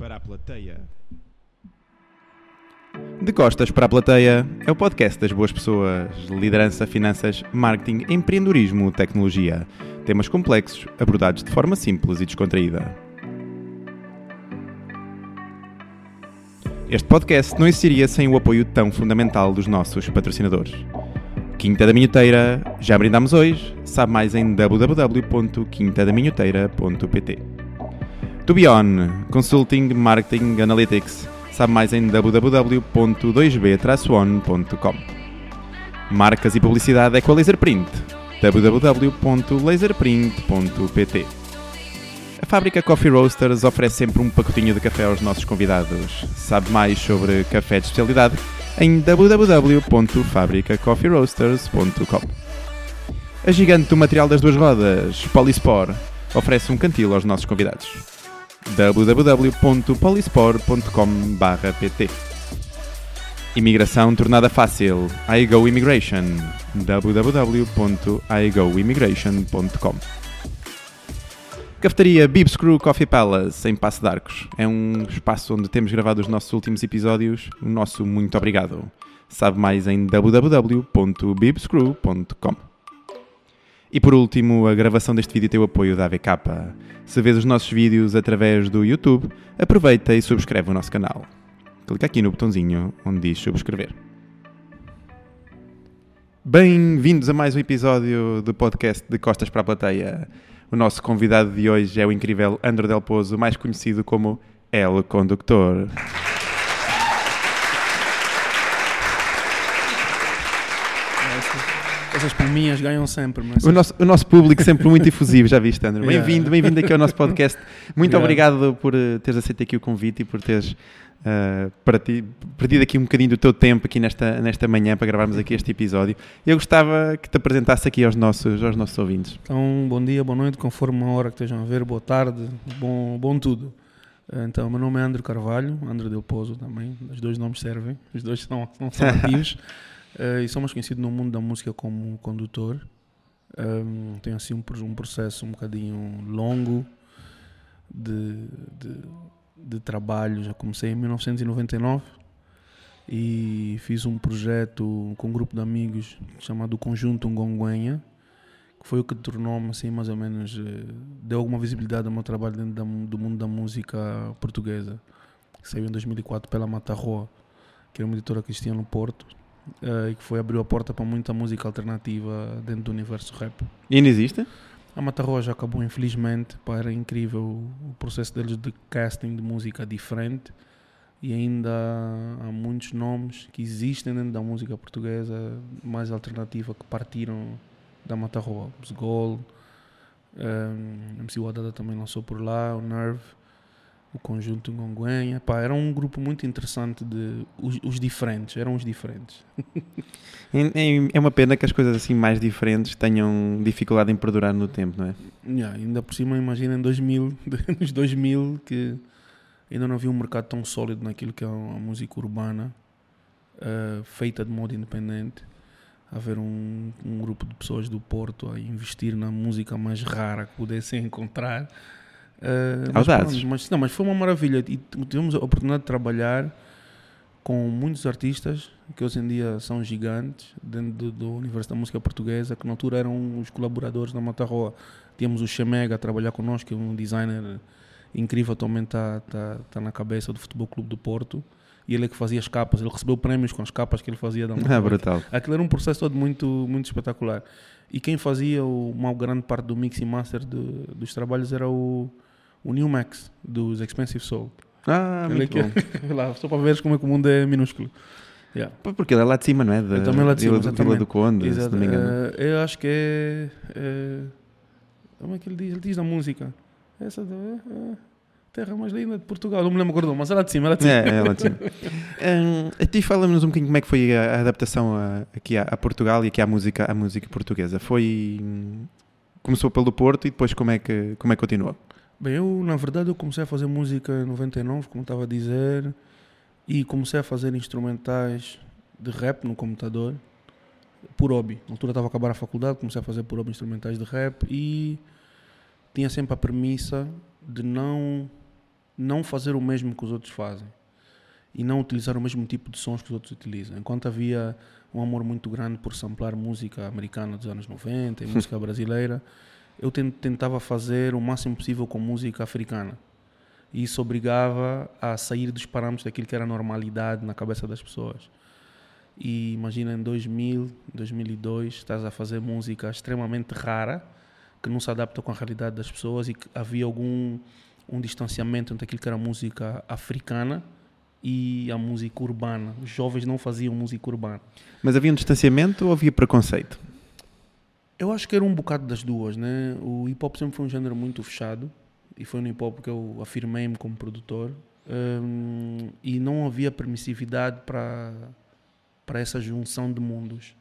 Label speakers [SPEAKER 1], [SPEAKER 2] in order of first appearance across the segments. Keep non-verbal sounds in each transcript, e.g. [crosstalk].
[SPEAKER 1] Para a plateia. De Costas para a Plateia é o podcast das boas pessoas, liderança, finanças, marketing, empreendedorismo, tecnologia. Temas complexos abordados de forma simples e descontraída. Este podcast não existiria sem o apoio tão fundamental dos nossos patrocinadores. Quinta da Minhoteira, já brindamos hoje, sabe mais em www.quintadaminhoteira.pt. To Be On, Consulting, Marketing, Analytics, sabe mais em www.2b-on.com. Marcas e publicidade Equalizer Print, www.laserprint.pt. A fábrica Coffee Roasters oferece sempre um pacotinho de café aos nossos convidados. Sabe mais sobre café de especialidade em www.fabricacoffeeroasters.com. A gigante do material das duas rodas, Polispor, oferece um cantil aos nossos convidados www.polispor.com.pt Imigração tornada fácil. iGo Immigration. www.igoimmigration.com Cafetaria Bibs Crew Coffee Palace, em Passo de Arcos. É um espaço onde temos gravado os nossos últimos episódios. O nosso muito obrigado. Sabe mais em www.bibscrew.com E por último, a gravação deste vídeo tem o apoio da AVK. Se vês os nossos vídeos através do YouTube, aproveita e subscreve o nosso canal. Clica aqui no botãozinho onde diz subscrever. Bem-vindos a mais um episódio do podcast de Costas para a Plateia. O nosso convidado de hoje é o incrível André Del Pozo, mais conhecido como El Conductor.
[SPEAKER 2] Essas palminhas ganham sempre, mas
[SPEAKER 1] O nosso, o nosso público sempre muito efusivo, já viste, André?
[SPEAKER 2] Yeah.
[SPEAKER 1] Bem-vindo, bem-vindo aqui ao nosso podcast. Muito
[SPEAKER 2] Obrigado.
[SPEAKER 1] obrigado por eh, teres aceito aqui o convite e por teres parti- perdido aqui um bocadinho do teu tempo aqui nesta, nesta manhã para gravarmos aqui este episódio. Eu gostava que te apresentasse aqui aos nossos, aos nossos ouvintes.
[SPEAKER 2] Então, bom dia, boa noite, conforme a hora que estejam a ver, boa tarde, bom, bom tudo. Eh, Então, meu nome é André Carvalho, André Del Pozo também, os dois nomes servem, os dois são, são [laughs] ativos. Eh, e sou mais conhecido no mundo da música como condutor. Um, tenho assim um, um processo um bocadinho longo de, de, de trabalho. Já comecei em 1999 e fiz um projeto com um grupo de amigos chamado Conjunto Ngonguenha, que foi o que tornou-me assim mais ou menos eh, deu alguma visibilidade ao meu trabalho dentro da do mundo da música portuguesa. Saiu em 2004 pela Mata Roa, que era uma editora que existia no Porto. Eh, e que foi abriu a porta para muita música alternativa dentro do universo rap.
[SPEAKER 1] E ainda existe?
[SPEAKER 2] A Mata Roa já acabou, infelizmente. Pá, era incrível o processo deles de casting de música diferente. E ainda há muitos nomes que existem dentro da música portuguesa mais alternativa que partiram da Mata Roa. O Zgol, um, MC Wadada também lançou por lá, o Nerve, o Conjunto Ngonguenha. Pá, era um grupo muito interessante de os, os diferentes, eram os diferentes.
[SPEAKER 1] É, [laughs] é- uma pena que as coisas assim mais diferentes tenham dificuldade em perdurar no tempo, não é?
[SPEAKER 2] Yeah, ainda por cima, imagina em 2000, [laughs] nos 2000, que ainda não havia um mercado tão sólido naquilo que é a música urbana, eh, feita de modo independente. Haver um, um grupo de pessoas do Porto a investir na música mais rara que pudessem [laughs] encontrar. Eh, mas pronto, Mas, não, mas foi uma maravilha e tivemos a oportunidade de trabalhar com muitos artistas que hoje em dia são gigantes dentro do, do universo da música portuguesa, que na altura eram os colaboradores da Mata Roa. Tínhamos o Chamega a trabalhar connosco, que é um designer incrível, atualmente está tá, tá na cabeça do Futebol Clube do Porto. E ele é que fazia as capas, ele recebeu prémios com as capas que ele fazia da Mata
[SPEAKER 1] Ah,
[SPEAKER 2] Roa.
[SPEAKER 1] brutal.
[SPEAKER 2] Aquilo era um processo todo muito, muito espetacular. E quem fazia uma grande parte do mix e master de- dos trabalhos era o, o New Max, dos Expensive Soul.
[SPEAKER 1] Ah,
[SPEAKER 2] é
[SPEAKER 1] muito
[SPEAKER 2] que-
[SPEAKER 1] bom. [laughs]
[SPEAKER 2] lá, só para veres como é que o mundo é minúsculo. Yeah.
[SPEAKER 1] Porque ele é lá de cima, não é? Da,
[SPEAKER 2] Eu também lá de cima,
[SPEAKER 1] Vila, Vila do. Conde, se
[SPEAKER 2] Exato.
[SPEAKER 1] não me engano.
[SPEAKER 2] Eh, eu acho que é, é- Como é que ele diz? Ele diz na música. Essa da. é, terra mais linda de Portugal. Não me lembro agora, mas é lá de cima, é lá de cima.
[SPEAKER 1] É, é lá de cima. Hum, [laughs] a ti fala-nos um bocadinho como é que foi a, a adaptação a- aqui a, a Portugal e aqui à música, à música portuguesa. Foi. hum, Começou pelo Porto e depois como é que, como é que continuou?
[SPEAKER 2] Bem, eu, na verdade, eu comecei a fazer música em 99, como estava a dizer, e comecei a fazer instrumentais de rap no computador, por hobby. Na altura estava a acabar a faculdade, comecei a fazer por hobby instrumentais de rap e tinha sempre a premissa de não não fazer o mesmo que os outros fazem e não utilizar o mesmo tipo de sons que os outros utilizam. Enquanto havia um amor muito grande por samplar música americana dos anos 90 e música brasileira, eu tentava fazer o máximo possível com música africana. E isso obrigava a sair dos parâmetros daquilo que era normalidade na cabeça das pessoas. E imagina em 2000, 2002, estás a fazer música extremamente rara, que não se adapta com a realidade das pessoas e que havia algum um distanciamento entre aquilo que era música africana e a música urbana. Os jovens não faziam música urbana.
[SPEAKER 1] Mas havia um distanciamento ou havia preconceito?
[SPEAKER 2] Eu acho que era um bocado das duas, né? O hip hop sempre foi um género muito fechado e foi no hip hop que eu afirmei-me como produtor um, e não havia permissividade para para essa junção de mundos.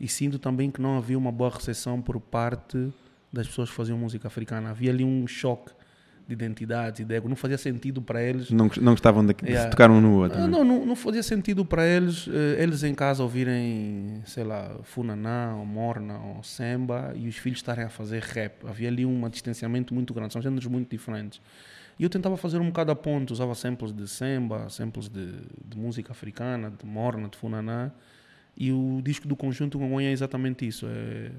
[SPEAKER 2] E sinto também que não havia uma boa recepção por parte das pessoas que faziam música africana. Havia ali um choque de identidades e de ego. Não fazia sentido para eles.
[SPEAKER 1] Não, não gostavam de, yeah. de tocar um no outro.
[SPEAKER 2] Não, não, não, não fazia sentido para eles, eh, eles em casa ouvirem, sei lá, Funaná, ou Morna, ou Semba, e os filhos estarem a fazer rap. Havia ali um distanciamento muito grande, são gêneros muito diferentes. E eu tentava fazer um bocado a ponto, usava samples de Semba, samples de, de música africana, de Morna, de Funaná. E o disco do conjunto Gongonha é exatamente isso. É,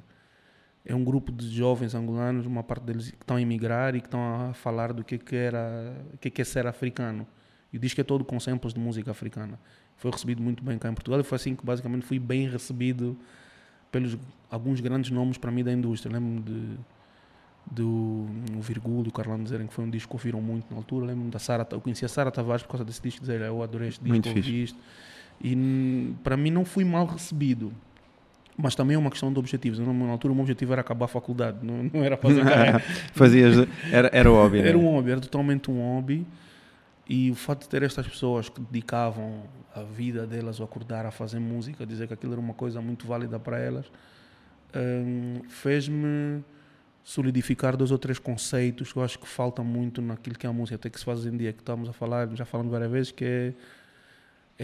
[SPEAKER 2] é um grupo de jovens angolanos, uma parte deles que estão a emigrar e que estão a falar do que, que era, o que, que é ser africano. E o disco é todo com samples de música africana. Foi recebido muito bem cá em Portugal e foi assim que basicamente fui bem recebido pelos alguns grandes nomes para mim da indústria. Lembro-me de do Virgulho e o Carlão dizerem que foi um disco que ouviram muito na altura. Lembro-me da Sara, eu conheci a Sara Tavares por causa desse disco, dizer eu adorei este disco, ouvi isto. E para mim não fui mal recebido. Mas também é uma questão de objetivos. Na altura, o meu objetivo era acabar a faculdade, não, não era fazer [laughs] carreira.
[SPEAKER 1] Fazias, era, era o hobby.
[SPEAKER 2] Era
[SPEAKER 1] né?
[SPEAKER 2] um hobby, era totalmente um hobby. E o fato de ter estas pessoas que dedicavam a vida delas a acordar a fazer música, dizer que aquilo era uma coisa muito válida para elas, hum, fez-me solidificar dois ou três conceitos que eu acho que falta muito naquilo que é a música, até que se faz hoje em dia, que estamos a falar, já falamos várias vezes, que é,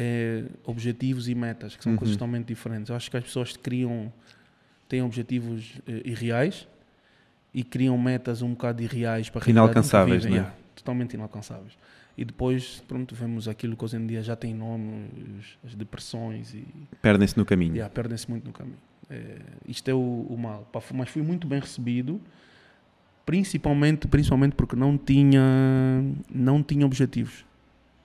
[SPEAKER 2] é objetivos e metas, que são uhum. coisas totalmente diferentes. Eu acho que as pessoas criam, têm objetivos eh, irreais e criam metas um bocado irreais para
[SPEAKER 1] Inalcançáveis, não é? Yeah,
[SPEAKER 2] totalmente inalcançáveis. E depois, pronto, vemos aquilo que hoje em dia já tem nome, as depressões e...
[SPEAKER 1] Perdem-se no caminho.
[SPEAKER 2] Yeah, perdem-se muito no caminho. É, isto é o, o mal. Mas fui muito bem recebido, principalmente, principalmente porque não tinha, não tinha objetivos.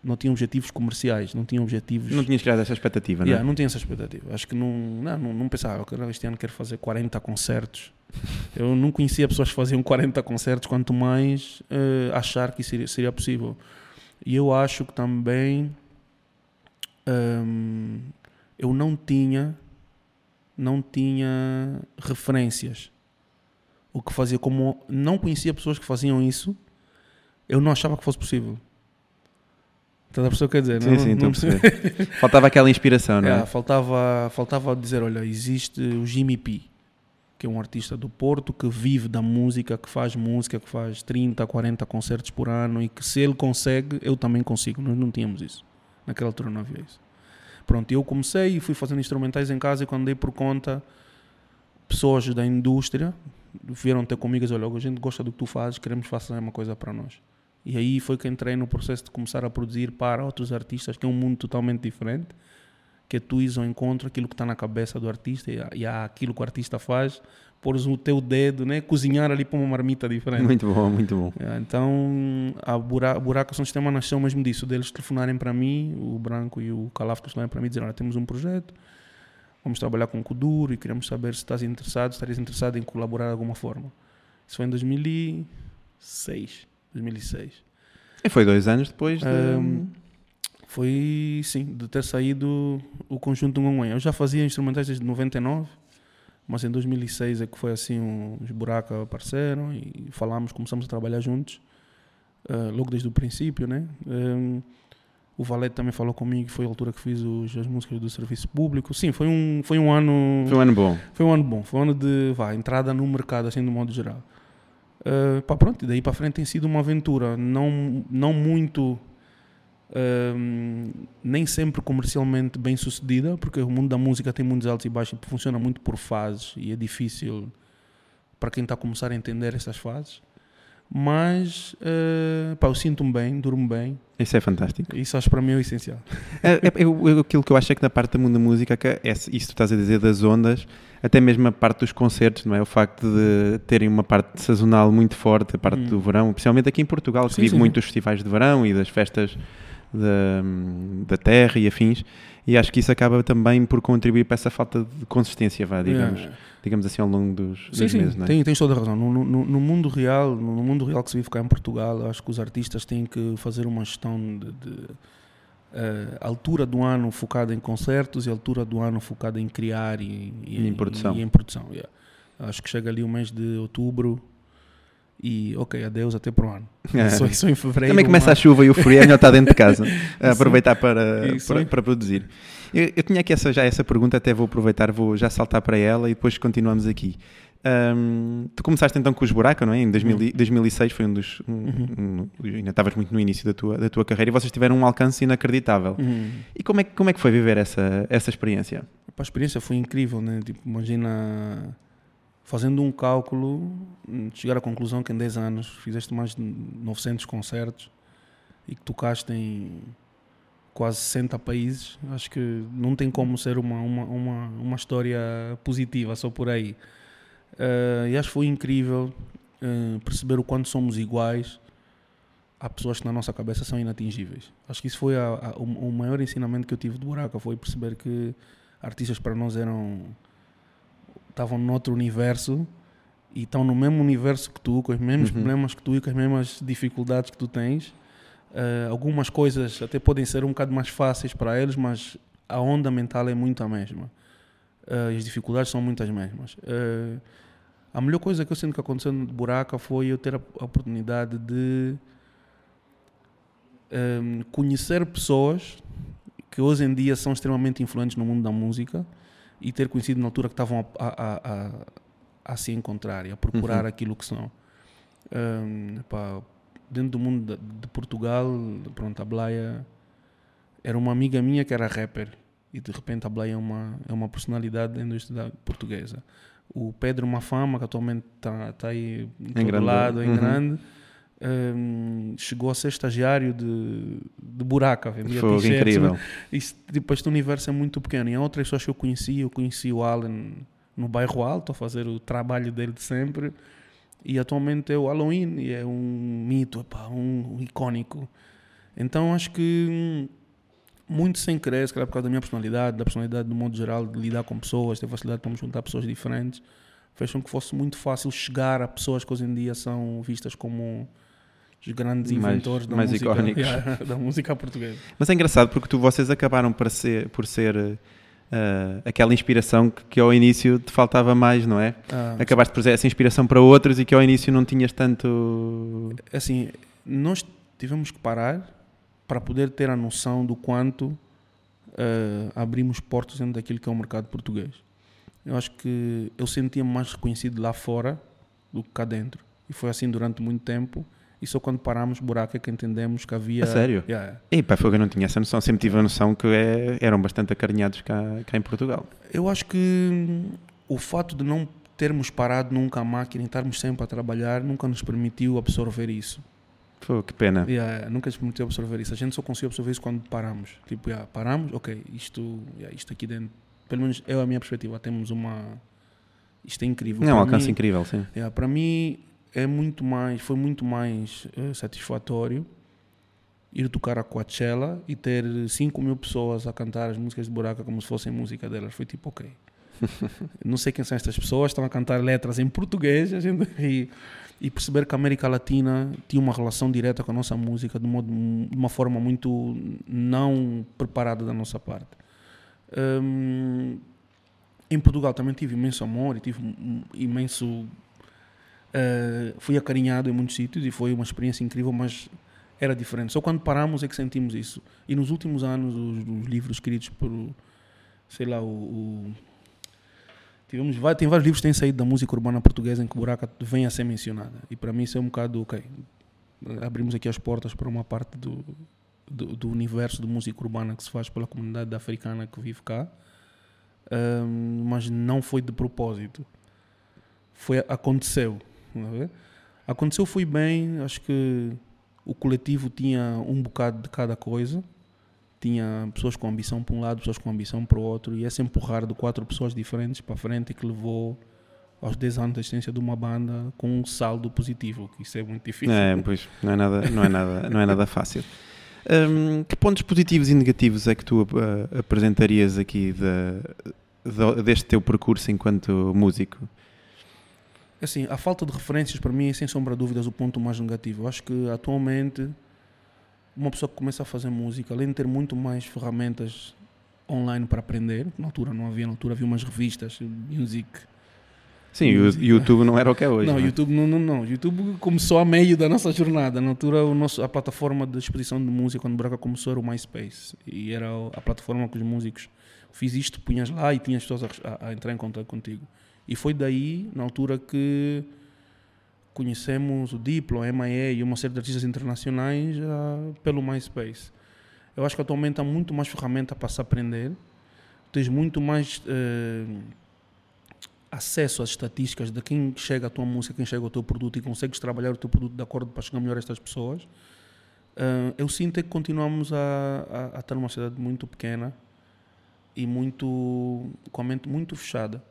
[SPEAKER 2] Não tinha objetivos comerciais, não tinha objetivos.
[SPEAKER 1] Não tinhas criado essa expectativa,
[SPEAKER 2] yeah,
[SPEAKER 1] não
[SPEAKER 2] é? Não tinha essa expectativa. Acho que não, não, não, não pensava, este ano quero fazer 40 concertos. Eu não conhecia pessoas que faziam 40 concertos, quanto mais uh, achar que seria, seria possível. E eu acho que também um, eu não tinha não tinha referências. O que fazia, como não conhecia pessoas que faziam isso, eu não achava que fosse possível. Estás a perceber o que quer dizer?
[SPEAKER 1] Sim, não, sim, não perceber. faltava aquela inspiração, não é? é?
[SPEAKER 2] faltava, faltava dizer, olha, existe o Jimmy P, que é um artista do Porto, que vive da música, que faz música, que faz 30, 40 concertos por ano e que se ele consegue, eu também consigo. Nós não tínhamos isso. Naquela altura não havia isso. Pronto, eu comecei e fui fazendo instrumentais em casa e quando dei por conta, pessoas da indústria vieram ter comigo e olha, a gente gosta do que tu fazes, queremos fazer uma coisa para nós. E aí foi que entrei no processo de começar a produzir para outros artistas, que é um mundo totalmente diferente, que tu ires ao encontro aquilo que está na cabeça do artista e, aquilo que o artista faz pôres o teu dedo, né? cozinhar ali para uma marmita diferente.
[SPEAKER 1] Muito bom, muito bom.
[SPEAKER 2] É, então, a Buraca, Buraca São Sistema nasceu mesmo disso, deles telefonarem para mim, o Branco e o Calaf telefonarem para mim e dizer, olha, temos um projeto, vamos trabalhar com o Kuduro e queremos saber se estás interessado, se estarias interessado em colaborar de alguma forma. Isso foi em 2006. 2006.
[SPEAKER 1] E foi dois anos depois de... Um,
[SPEAKER 2] foi, sim, de ter saído o conjunto Ngonguém. Eu já fazia instrumentais desde 99, mas em 2006 é que foi assim, os buracos apareceram e falámos, começamos a trabalhar juntos, uh, logo desde o princípio, né? Um, o Valete também falou comigo, foi a altura que fiz os, as músicas do serviço público. Sim, foi um, foi um ano...
[SPEAKER 1] Foi um ano bom.
[SPEAKER 2] Foi um ano bom, foi um ano de, vá, entrada no mercado, assim, do modo geral. Uh, pá, pronto, e daí para frente tem sido uma aventura, não, não muito um, nem sempre comercialmente bem sucedida, porque o mundo da música tem muitos altos e baixos funciona muito por fases e é difícil para quem está a começar a entender essas fases. Mas uh, pá, eu sinto-me bem, durmo bem.
[SPEAKER 1] Isso é fantástico.
[SPEAKER 2] Isso acho para mim é o essencial.
[SPEAKER 1] É, é, aquilo que eu acho é que na parte da mundo da música, que é, isso que tu estás a dizer das ondas, até mesmo a parte dos concertos, não é? O facto de terem uma parte sazonal muito forte, a parte hum. do verão, principalmente aqui em Portugal, que sim, vive sim. muito os festivais de verão e das festas da, da terra e afins, e acho que isso acaba também por contribuir para essa falta de consistência, vá, digamos. Yeah digamos assim, ao longo dos,
[SPEAKER 2] sim,
[SPEAKER 1] dos
[SPEAKER 2] sim,
[SPEAKER 1] meses. Não
[SPEAKER 2] é? Tem, tens toda a razão. No, no, no, mundo real, no mundo real que se vive cá em Portugal, acho que os artistas têm que fazer uma gestão de, de uh, altura do ano focada em concertos e altura do ano focada em criar e,
[SPEAKER 1] e, em produção.
[SPEAKER 2] E, e em produção yeah. Acho que chega ali o mês de outubro e ok, adeus até para o ano. É. Só, só em fevereiro.
[SPEAKER 1] Também começa a chuva e o frio, é melhor estar dentro de casa, [laughs] aproveitar para, para, para, produzir. Eu, eu, tinha aqui essa, já essa pergunta, até vou aproveitar, vou já saltar para ela e depois continuamos aqui. Um, tu começaste então com os Buraca, não é? Em 2000, uhum. 2006 foi um dos. Um, uhum. um, ainda estavas muito no início da tua, da tua carreira e vocês tiveram um alcance inacreditável. Uhum. E como é, como é que foi viver essa, essa experiência?
[SPEAKER 2] A experiência foi incrível, né? Tipo, imagina fazendo um cálculo, chegar à conclusão que em 10 anos fizeste mais de 900 concertos e que tocaste em quase 60 países, acho que não tem como ser uma, uma, uma, uma história positiva só por aí. Uh, e acho que foi incrível uh, perceber o quanto somos iguais. Há pessoas que na nossa cabeça são inatingíveis. Acho que isso foi a, a, o, o, maior ensinamento que eu tive de buraco, foi perceber que artistas para nós eram estavam noutro universo e estão no mesmo universo que tu, com os mesmos uhum. problemas que tu e com as mesmas dificuldades que tu tens Uh, algumas coisas até podem ser um bocado mais fáceis para eles, mas a onda mental é muito a mesma. Uh, as dificuldades são muitas mesmas. Uh, a melhor coisa que eu sinto que aconteceu no Buraca foi eu ter a, a oportunidade de um, conhecer pessoas que hoje em dia são extremamente influentes no mundo da música e ter conhecido na altura que estavam a, a, a, a se encontrar e a procurar uhum. aquilo que são. Um, pá, dentro do mundo de, de Portugal, pronto, a Blaia era uma amiga minha que era rapper e de repente a Blaia é uma, é uma personalidade da indústria portuguesa. O Pedro Mafama, que atualmente está tá aí em todo lado, em uhum. grande, um, chegou a ser estagiário de, de buraca, vendia
[SPEAKER 1] Foi incrível.
[SPEAKER 2] Isso, tipo, este universo é muito pequeno. E há outras pessoas que eu conheci, eu conheci o Allen no bairro Alto, a fazer o trabalho dele de sempre. E atualmente é o Halloween e é um mito, epá, um, um icónico. Então acho que hum, muito sem querer, se calhar por causa da minha personalidade, da personalidade do modo geral, de lidar com pessoas, ter facilidade para me juntar pessoas diferentes, fez com que fosse muito fácil chegar a pessoas que hoje em dia são vistas como os grandes inventores
[SPEAKER 1] mais,
[SPEAKER 2] da,
[SPEAKER 1] mais
[SPEAKER 2] música, [laughs] da música portuguesa.
[SPEAKER 1] Mas é engraçado porque tu, vocês acabaram por ser, por ser Uh, aquela inspiração que, que, ao início te faltava mais, não é? Ah, Acabaste por ter essa inspiração para outros e que ao início não tinhas tanto.
[SPEAKER 2] Assim, nós tivemos que parar para poder ter a noção do quanto uh, abrimos portas dentro daquilo que é o mercado português. Eu acho que eu sentia mais reconhecido lá fora do que cá dentro. E foi assim durante muito tempo. E só quando parámos buraco é que entendemos que havia.
[SPEAKER 1] A sério?
[SPEAKER 2] Yeah.
[SPEAKER 1] E pá, foi que eu não tinha essa noção. Sempre tive a noção que é, eram bastante acarinhados cá, cá em Portugal.
[SPEAKER 2] Eu acho que o fato de não termos parado nunca a máquina e estarmos sempre a trabalhar nunca nos permitiu absorver isso.
[SPEAKER 1] Pô, que pena.
[SPEAKER 2] Yeah, nunca nos permitiu absorver isso. A gente só conseguiu absorver isso quando paramos. Tipo, yeah, paramos, ok, isto, yeah, isto aqui dentro, pelo menos é a minha perspectiva, temos uma. Isto é incrível.
[SPEAKER 1] É um alcance mim, incrível, sim.
[SPEAKER 2] Yeah, para mim, é muito mais, foi muito mais uh, satisfatório ir tocar a Coachella e ter 5 mil pessoas a cantar as músicas de Buraca como se fossem música delas. Foi tipo, ok. [laughs] não sei quem são estas pessoas, estão a cantar letras em português a gente, e, e perceber que a América Latina tinha uma relação direta com a nossa música de, modo, de uma forma muito não preparada da nossa parte. Um, em Portugal também tive imenso amor e tive imenso Uh, fui acarinhado em muitos sítios e foi uma experiência incrível, mas era diferente. Só quando paramos é que sentimos isso. E nos últimos anos, os, os livros escritos por, sei lá, o, o tivemos, tem vários livros que têm saído da música urbana portuguesa em que Buraca vem a ser mencionada. E para mim isso é um bocado, ok, abrimos aqui as portas para uma parte do, do, do universo de música urbana que se faz pela comunidade africana que vive cá, um, mas não foi de propósito. Foi, aconteceu. Aconteceu, foi bem, acho que o coletivo tinha um bocado de cada coisa. Tinha pessoas com ambição para um lado, pessoas com ambição para o outro, e esse empurrar de quatro pessoas diferentes para frente que levou aos 10 anos de existência de uma banda com um saldo positivo, que isso é muito difícil.
[SPEAKER 1] É, pois, não é nada, não é nada, não é nada fácil. Um, que pontos positivos e negativos é que tu uh, apresentarias aqui de, de, deste teu percurso enquanto músico?
[SPEAKER 2] Assim, a falta de referências para mim é sem sombra de dúvidas o ponto mais negativo. Eu acho que atualmente uma pessoa que começa a fazer música, além de ter muito mais ferramentas online para aprender, na altura não havia, na altura havia umas revistas, music,
[SPEAKER 1] Sim, o YouTube não era o que é hoje.
[SPEAKER 2] Não,
[SPEAKER 1] não é?
[SPEAKER 2] YouTube não, não, não. YouTube começou a meio da nossa jornada. Na altura, o nosso, a plataforma de exposição de música, quando o Braca começou, era o MySpace. E era a plataforma que os músicos fiz isto, punhas lá e tinhas pessoas a, a, entrar em contato contigo. E foi daí, na altura, que conhecemos o Diplo, a MIA e uma série de artistas internacionais uh, pelo MySpace. Eu acho que atualmente há muito mais ferramenta para se aprender. Tens muito mais. Uh, acesso às estatísticas de quem chega à tua música, quem chega ao teu produto e consegues trabalhar o teu produto de acordo para chegar melhor a estas pessoas, uh, eu sinto é que continuamos a, a, a, numa cidade muito pequena e muito, com a mente muito fechada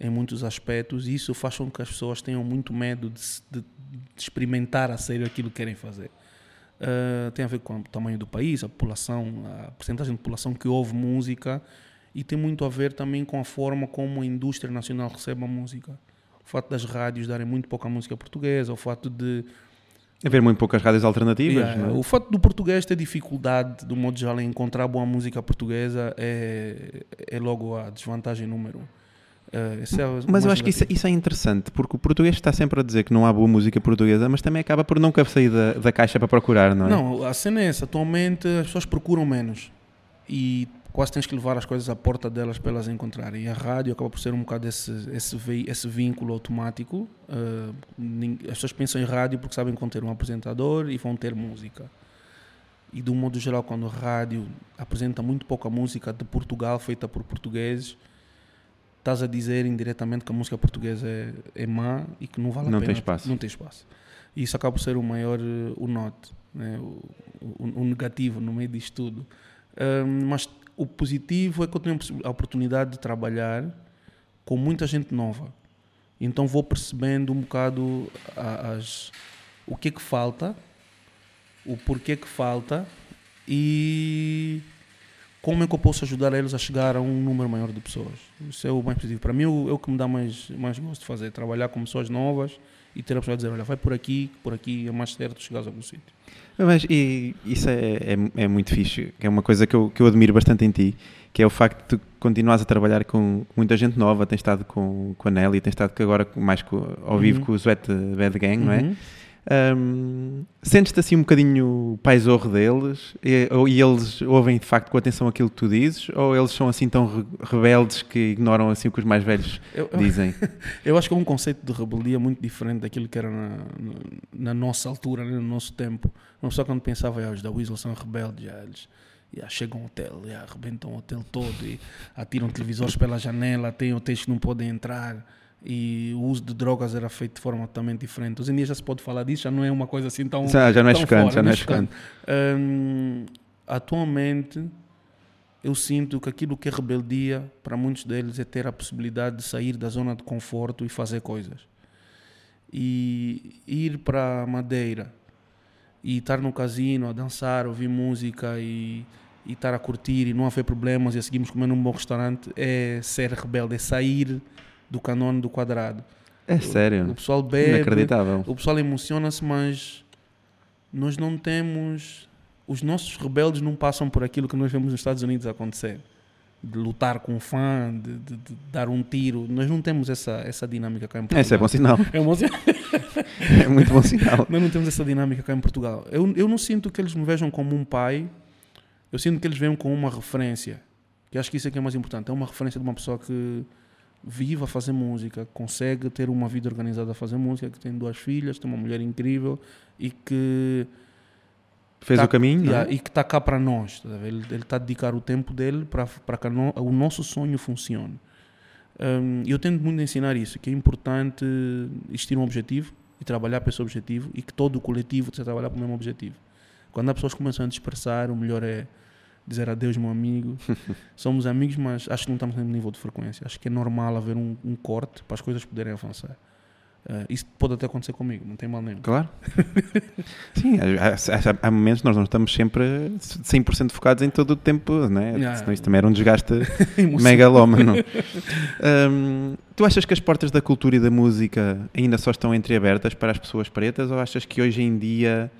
[SPEAKER 2] em muitos aspectos e isso faz com que as pessoas tenham muito medo de, de, de experimentar a sério aquilo que querem fazer. Uh, tem a ver com o tamanho do país, a população, a porcentagem de população que ouve música e tem muito a ver também com a forma como a indústria nacional recebe a música. O fato das rádios darem muito pouca música portuguesa, o fato de
[SPEAKER 1] haver muito poucas rádios alternativas.
[SPEAKER 2] Yeah,
[SPEAKER 1] é?
[SPEAKER 2] O fato do português ter dificuldade, do modo geral, em encontrar boa música portuguesa é, é logo a desvantagem número um. Uh,
[SPEAKER 1] é mas eu acho que isso, isso, é interessante, porque o português está sempre a dizer que não há boa música portuguesa, mas também acaba por nunca sair da, da caixa para procurar, não é?
[SPEAKER 2] Não, a cena é essa. Atualmente as pessoas procuram menos. E quase tens que levar as coisas à porta delas para elas encontrarem. E a rádio acaba por ser um bocado esse, esse, esse vínculo automático. Uh, as pessoas pensam em rádio porque sabem que vão ter um apresentador e vão ter música. E de um modo geral, quando a rádio apresenta muito pouca música de Portugal feita por portugueses, estás a dizer indiretamente que a música portuguesa é, é má e que não vale
[SPEAKER 1] não
[SPEAKER 2] a pena.
[SPEAKER 1] Tem espaço.
[SPEAKER 2] Não tem espaço. E isso acaba por ser o maior, o note, né? o, o, o negativo no meio disto tudo. Um, mas o positivo é que eu tenho a oportunidade de trabalhar com muita gente nova. Então vou percebendo um bocado as, o que é que falta, o porquê que falta e como é que eu posso ajudar eles a chegar a um número maior de pessoas. Isso é o mais positivo. Para mim é o que me dá mais, mais gosto de fazer, trabalhar com pessoas novas e ter a pessoa a dizer, olha, vai por aqui, por aqui é mais certo chegar a algum sítio.
[SPEAKER 1] Mas e, isso é, é, é, muito fixe, é uma coisa que eu, que eu admiro bastante em ti, que é o facto de tu continuares a trabalhar com muita gente nova, tens estado com, com a Nelly, tens estado agora mais com, ao vivo uhum. com o Sweat Bad Gang, uhum. não é? Um, Sentes-te assim um bocadinho paisor deles e, e, eles ouvem de facto com atenção aquilo que tu dizes ou eles são assim tão re rebeldes que ignoram assim o que os mais velhos eu, dizem? [laughs]
[SPEAKER 2] Eu acho que é um conceito de rebeldia muito diferente daquilo que era na, na nossa altura, né, no nosso tempo. Não só quando pensava, ah, os da Weasel são rebeldes, já, eles já chegam ao hotel, já arrebentam o hotel todo e atiram televisores pela janela, têm hotéis que não podem entrar e o uso de drogas era feito de forma totalmente diferente. Hoje em dia já se pode falar disso, já não é uma coisa assim tão.
[SPEAKER 1] Já, já não é chocante, já não é chocante.
[SPEAKER 2] Um, atualmente, eu sinto que aquilo que é rebeldia para muitos deles é ter a possibilidade de sair da zona de conforto e fazer coisas. E ir para Madeira e estar no casino a dançar, ouvir música e, e estar a curtir e não haver problemas e a seguirmos comendo num bom restaurante é ser rebelde, é sair do canone do quadrado.
[SPEAKER 1] É sério?
[SPEAKER 2] O, pessoal bebe,
[SPEAKER 1] Inacreditável.
[SPEAKER 2] o pessoal emociona-se, mas nós não temos. Os nossos rebeldes não passam por aquilo que nós vemos nos Estados Unidos acontecer. De lutar com um fã, de, de, de dar um tiro. Nós não temos essa, essa dinâmica cá em Portugal.
[SPEAKER 1] Esse é bom sinal. [laughs]
[SPEAKER 2] É, um bom sinal. [laughs]
[SPEAKER 1] é muito bom sinal.
[SPEAKER 2] Nós não temos essa dinâmica cá em Portugal. Eu, eu não sinto que eles me vejam como um pai, eu sinto que eles veem como uma referência. Que acho que isso é que é mais importante. É uma referência de uma pessoa que vive a fazer música, consegue ter uma vida organizada a fazer música, que tem duas filhas, tem uma mulher incrível e que
[SPEAKER 1] fez tá, o caminho
[SPEAKER 2] yeah, é? e que está cá para nós. Tá ele está a dedicar o tempo dele para para que no, o nosso sonho funcione. Um, eu tento muito ensinar isso, que é importante existir um objetivo, e trabalhar para esse objetivo e que todo o coletivo precisa trabalhar para o mesmo objetivo. Quando as pessoas começam a dispersar, o melhor é dizer adeus, meu amigo. [laughs] Somos amigos, mas acho que não estamos no mesmo nível de frequência. Acho que é normal haver um, um corte para as coisas poderem avançar. Uh, isso pode até acontecer comigo, não tem mal nenhum.
[SPEAKER 1] Claro. [laughs] Sim, há, há, há, momentos nós não estamos sempre 100% focados em todo o tempo, né? Yeah. senão isso também era um desgaste [laughs] megalómano. um, tu achas que as portas da cultura e da música ainda só estão entreabertas para as pessoas pretas ou achas que hoje em dia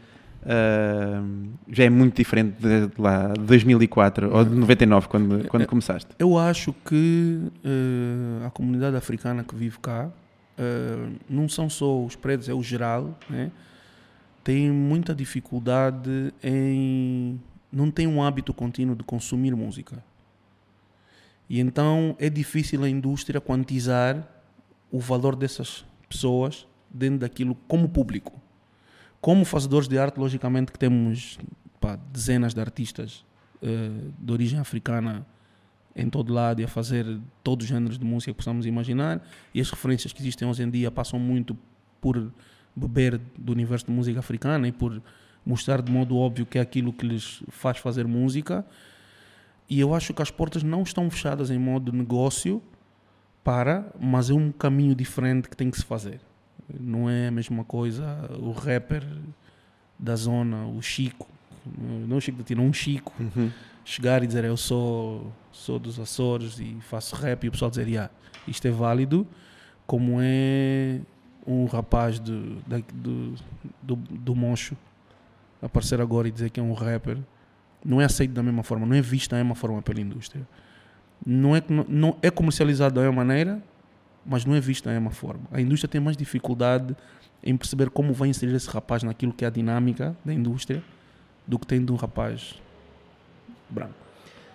[SPEAKER 1] uh, já é muito diferente de lá 2004 ou de 99 quando, quando começaste?
[SPEAKER 2] Eu acho que uh, a comunidade africana que vive cá uh, não são só os pretos, é o geral, né? tem muita dificuldade em. não tem um hábito contínuo de consumir música. E então é difícil a indústria quantizar o valor dessas pessoas dentro daquilo como público. Como fazedores de arte, logicamente que temos pá, dezenas de artistas uh, de origem africana em todo lado e a fazer todos os géneros de música que possamos imaginar. E as referências que existem hoje em dia passam muito por beber do universo de música africana e por mostrar de modo óbvio que é aquilo que lhes faz fazer música. E eu acho que as portas não estão fechadas em modo negócio para, mas é um caminho diferente que tem que se fazer. Não é a mesma coisa o rapper da zona, o Chico, não o Chico da Tira, um Chico, uhum. chegar e dizer eu sou, sou dos Açores e faço rap e o pessoal dizer yeah, isto é válido, como é um rapaz do, do, do, do Moncho aparecer agora e dizer que é um rapper, não é aceito da mesma forma, não é visto da mesma forma pela indústria. Não é, não, não é comercializado da mesma maneira, mas não é visto da mesma forma. A indústria tem mais dificuldade em perceber como vai inserir esse rapaz naquilo que é a dinâmica da indústria do que tem de um rapaz branco.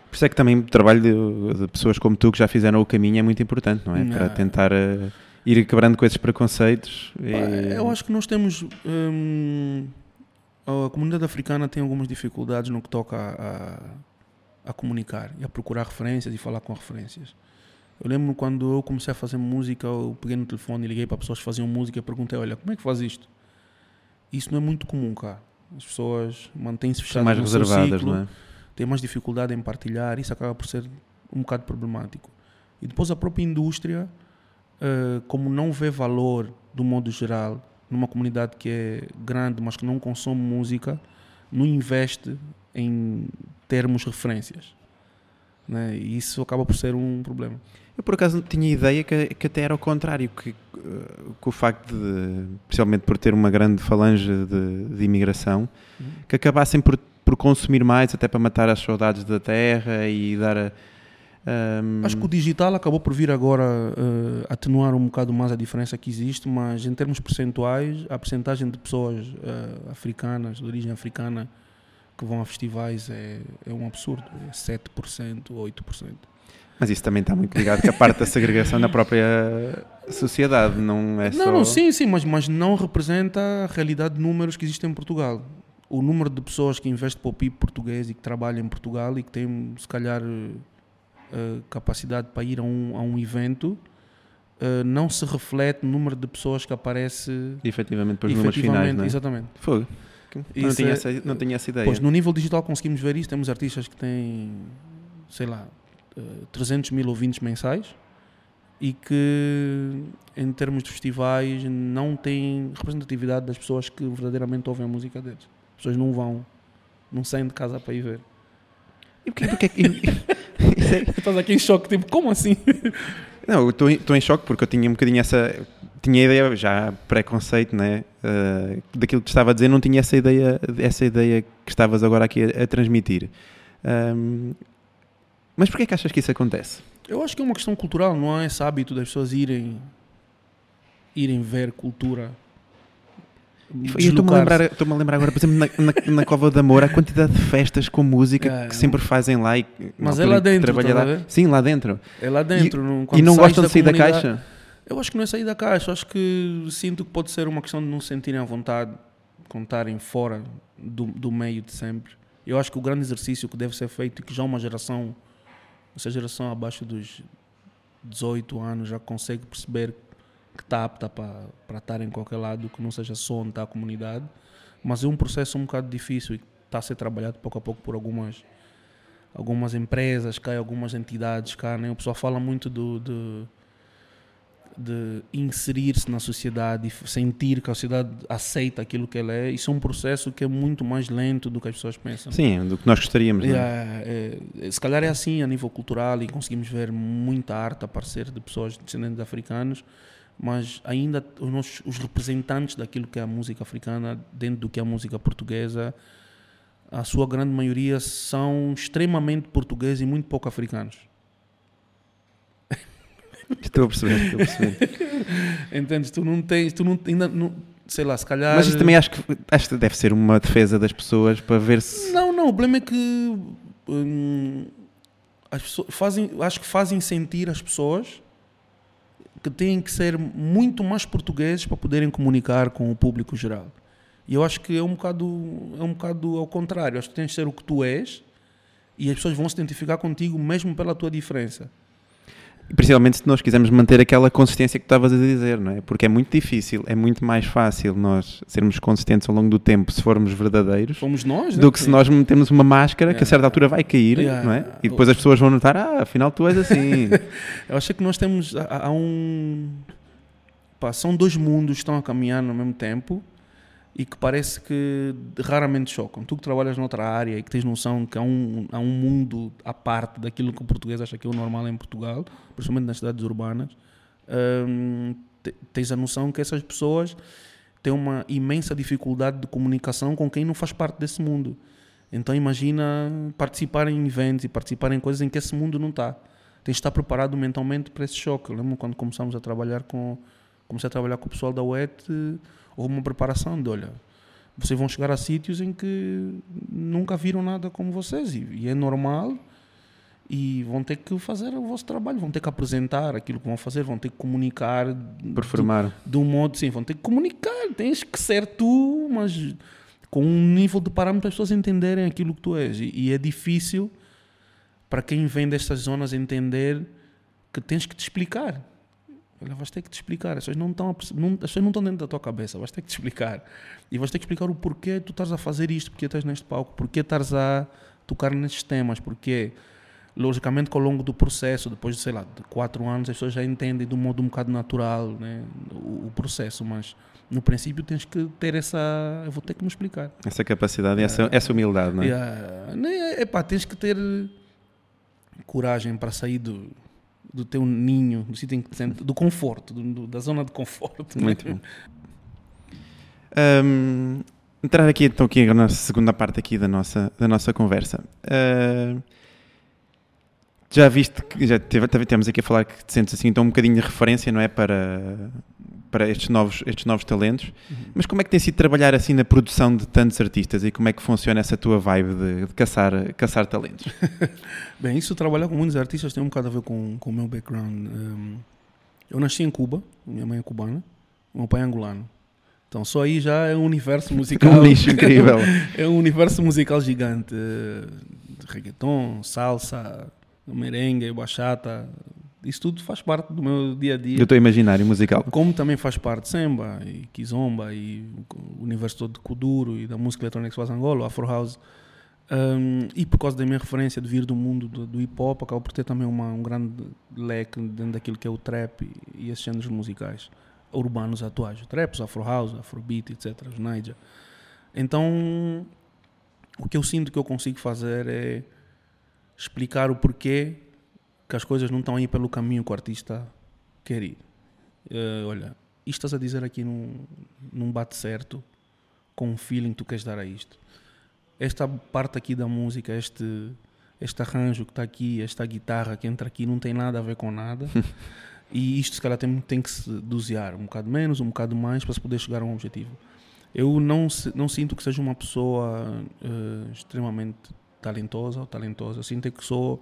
[SPEAKER 1] Por isso é que também o trabalho de, de, pessoas como tu que já fizeram o caminho é muito importante, não é? Não. Para tentar uh, ir quebrando com esses preconceitos.
[SPEAKER 2] E... Eu acho que nós temos. Hum, a comunidade africana tem algumas dificuldades no que toca a, a, a comunicar e a procurar referências e falar com referências. Eu lembro quando eu comecei a fazer música, eu peguei no telefone e liguei para pessoas que faziam música e perguntei: Olha, como é que faz isto? Isso não é muito comum cá. As pessoas mantêm-se fechadas
[SPEAKER 1] mais reservadas, ciclo, não é?
[SPEAKER 2] têm mais dificuldade em partilhar, isso acaba por ser um bocado problemático. E depois a própria indústria, uh, como não vê valor, do modo geral, numa comunidade que é grande, mas que não consome música, não investe em termos referências. Né? E isso acaba por ser um problema.
[SPEAKER 1] Eu por acaso tinha ideia que, que até era o contrário, que, que o facto de, principalmente por ter uma grande falange de, de imigração, uhum. que acabassem por, por consumir mais, até para matar as saudades da terra e dar a,
[SPEAKER 2] um... Acho que o digital acabou por vir agora uh, atenuar um bocado mais a diferença que existe, mas em termos percentuais, a percentagem de pessoas uh, africanas, de origem africana, que vão a festivais é, é um absurdo, é 7%, 8%.
[SPEAKER 1] Mas isso também está muito ligado com a parte da segregação na própria sociedade, não é só...
[SPEAKER 2] Não, não, sim, sim, mas, mas não representa a realidade de números que existem em Portugal. O número de pessoas que investem para o PIB português e que trabalham em Portugal e que têm, se calhar, uh, capacidade para ir a um, a um evento, uh, não se reflete no número de pessoas que aparece...
[SPEAKER 1] Efetivamente, para os números finais, não é?
[SPEAKER 2] Exatamente.
[SPEAKER 1] Fogo. Não tinha, é, essa, não tinha essa ideia.
[SPEAKER 2] Pois, no nível digital conseguimos ver isso. Temos artistas que têm, sei lá, 300 eh, mil ouvintes mensais e que, em termos de festivais, não têm representatividade das pessoas que verdadeiramente ouvem a música deles. As pessoas não vão, não saem de casa para ir ver.
[SPEAKER 1] E porquê? porque,
[SPEAKER 2] é... [laughs] Estás aqui em choque, tipo, como assim? [laughs]
[SPEAKER 1] Não, estou em choque porque eu tinha um bocadinho essa. Tinha ideia, já preconceito, né? Uh, daquilo que estava a dizer, não tinha essa ideia, essa ideia que estavas agora aqui a, a transmitir. Um, mas porquê que achas que isso acontece?
[SPEAKER 2] Eu acho que é uma questão cultural, não há esse hábito das pessoas irem, irem ver cultura.
[SPEAKER 1] Estou-me a, lembrar, estou a lembrar agora, por exemplo, na, na, na, Cova de Amor, a quantidade de festas com música é, que sempre fazem lá. E,
[SPEAKER 2] mas é lá dentro, tá
[SPEAKER 1] lá. Sim, lá dentro.
[SPEAKER 2] É lá dentro.
[SPEAKER 1] E não, e não gostam de sair da caixa?
[SPEAKER 2] Eu acho que não é sair da caixa. Acho que sinto que pode ser uma questão de não se sentirem à vontade, contarem fora do, do meio de sempre. Eu acho que o grande exercício que deve ser feito e que já uma geração, essa geração abaixo dos 18 anos já consegue perceber que está apta para estar em qualquer lado, que não seja só onde está a comunidade, mas é um processo um bocado difícil e está a ser trabalhado pouco a pouco por algumas algumas empresas, cá, algumas entidades cá, né? O pessoal fala muito do, de, de inserir-se na sociedade e sentir que a sociedade aceita aquilo que ela é. Isso é um processo que é muito mais lento do que as pessoas pensam.
[SPEAKER 1] Sim, do que nós gostaríamos.
[SPEAKER 2] É, é, é, se calhar é assim a nível cultural e conseguimos ver muita arte aparecer de pessoas descendentes de africanos, mas ainda os, nossos, os representantes daquilo que é a música africana dentro do que é a música portuguesa a sua grande maioria são extremamente portugueses e muito pouco africanos.
[SPEAKER 1] Estou a perceber, estou a perceber. [laughs]
[SPEAKER 2] Entendes? Tu não tens, tu não, ainda não, sei lá, se calhar.
[SPEAKER 1] Mas isso também acho que, acho que deve ser uma defesa das pessoas para ver se.
[SPEAKER 2] Não, não, o problema é que hum, as pessoas fazem, acho que fazem sentir as pessoas que têm que ser muito mais portugueses para poderem comunicar com o público geral. E eu acho que é um bocado, é um bocado ao contrário. Acho que tens de ser o que tu és e as pessoas vão se identificar contigo mesmo pela tua diferença.
[SPEAKER 1] Principalmente se nós quisermos manter aquela consistência que estavas a dizer, não é? Porque é muito difícil, é muito mais fácil nós sermos consistentes ao longo do tempo se formos verdadeiros
[SPEAKER 2] Fomos nós,
[SPEAKER 1] do
[SPEAKER 2] né?
[SPEAKER 1] que se nós metemos uma máscara que a certa altura vai cair, não é? E depois as pessoas vão notar, ah, afinal tu és assim. [laughs]
[SPEAKER 2] Eu acho que nós temos. Há, há um. Pá, são dois mundos que estão a caminhar no mesmo tempo e que parece que raramente chocam. Tu que trabalhas noutra área e que tens noção que há um, há um mundo à parte daquilo que o português acha que é o normal em Portugal, principalmente nas cidades urbanas, hum, te- tens a noção que essas pessoas têm uma imensa dificuldade de comunicação com quem não faz parte desse mundo. Então imagina participar em eventos e participar em coisas em que esse mundo não está. Tens de estar preparado mentalmente para esse choque. Eu lembro quando começamos a trabalhar com comecei a trabalhar com o pessoal da UET, houve uma preparação de, olha, vocês vão chegar a sítios em que nunca viram nada como vocês e, e é normal e vão ter que fazer o vosso trabalho, vão ter que apresentar aquilo que vão fazer, vão ter que comunicar
[SPEAKER 1] Performar.
[SPEAKER 2] de um modo sim, vão ter que comunicar, tens que ser tu, mas com um nível de parâmetro as pessoas entenderem aquilo que tu és. E, e é difícil para quem vem destas zonas entender que tens que te explicar. Olha, vais ter que te explicar. As pessoas não estão, não, as pessoas não estão dentro da tua cabeça. Vais ter que te explicar. E vais ter que explicar o porquê tu estás a fazer isto, porque estás neste palco, porquê estás a tocar nestes temas, porque logicamente que ao longo do processo, depois de, sei lá, de quatro anos, as pessoas já entendem de um modo um bocado natural né, o, o processo, mas no princípio tens que ter essa... Eu vou ter que me explicar.
[SPEAKER 1] Essa capacidade, essa, essa humildade, não é?
[SPEAKER 2] Yeah. Né, epá, tens que ter coragem para sair do, do teu ninho, do sítio em que te do conforto, do- do- da zona de conforto. né?
[SPEAKER 1] Muito bom. Ahm, entrar aqui então aqui na segunda parte aqui da nossa, da nossa conversa. Ah, já viste que já teve- temos aqui a falar que te sentes assim então um bocadinho de referência, não é? Para, para estes novos, estes novos talentos. Mas como é que tem sido trabalhar assim na produção de tantos artistas e como é que funciona essa tua vibe de, de caçar, caçar talentos? [laughs]
[SPEAKER 2] Bem, isso trabalhar com muitos artistas tem um bocado a ver com, com o meu background. Um, eu nasci em Cuba, minha mãe é cubana, meu pai é angolano. Então só aí já é um universo [laughs] musical.
[SPEAKER 1] Um nicho incrível. [laughs]
[SPEAKER 2] é um universo musical gigante. eh, Reggaeton, salsa, merengue, bachata. Isso tudo faz parte do meu dia a dia.
[SPEAKER 1] Do teu imaginário musical.
[SPEAKER 2] Como também faz parte Semba e Kizomba e o universo todo de Kuduro e da música eletrónica que se faz em Angola, Afro House. Um, e por causa da minha referência de vir do mundo do, do hip hop, acabo por ter também uma, um grande leque dentro daquilo que é o trap e, esses géneros musicais urbanos atuais. O trap, os Afro House, Afrobeat, etc. Os Niger. Então, o que eu sinto que eu consigo fazer é explicar o porquê que as coisas não estão aí pelo caminho que o artista quer ir. Eh, olha, isto estás a dizer aqui não, não bate certo com o feeling que tu queres dar a isto. Esta parte aqui da música, este, este arranjo que está aqui, esta guitarra que entra aqui, não tem nada a ver com nada. [laughs] e isto, se calhar, tem, tem que se dosear um bocado menos, um bocado mais, para se poder chegar a um objetivo. Eu não, não sinto que seja uma pessoa eh, extremamente talentosa ou talentosa. Sinto é que sou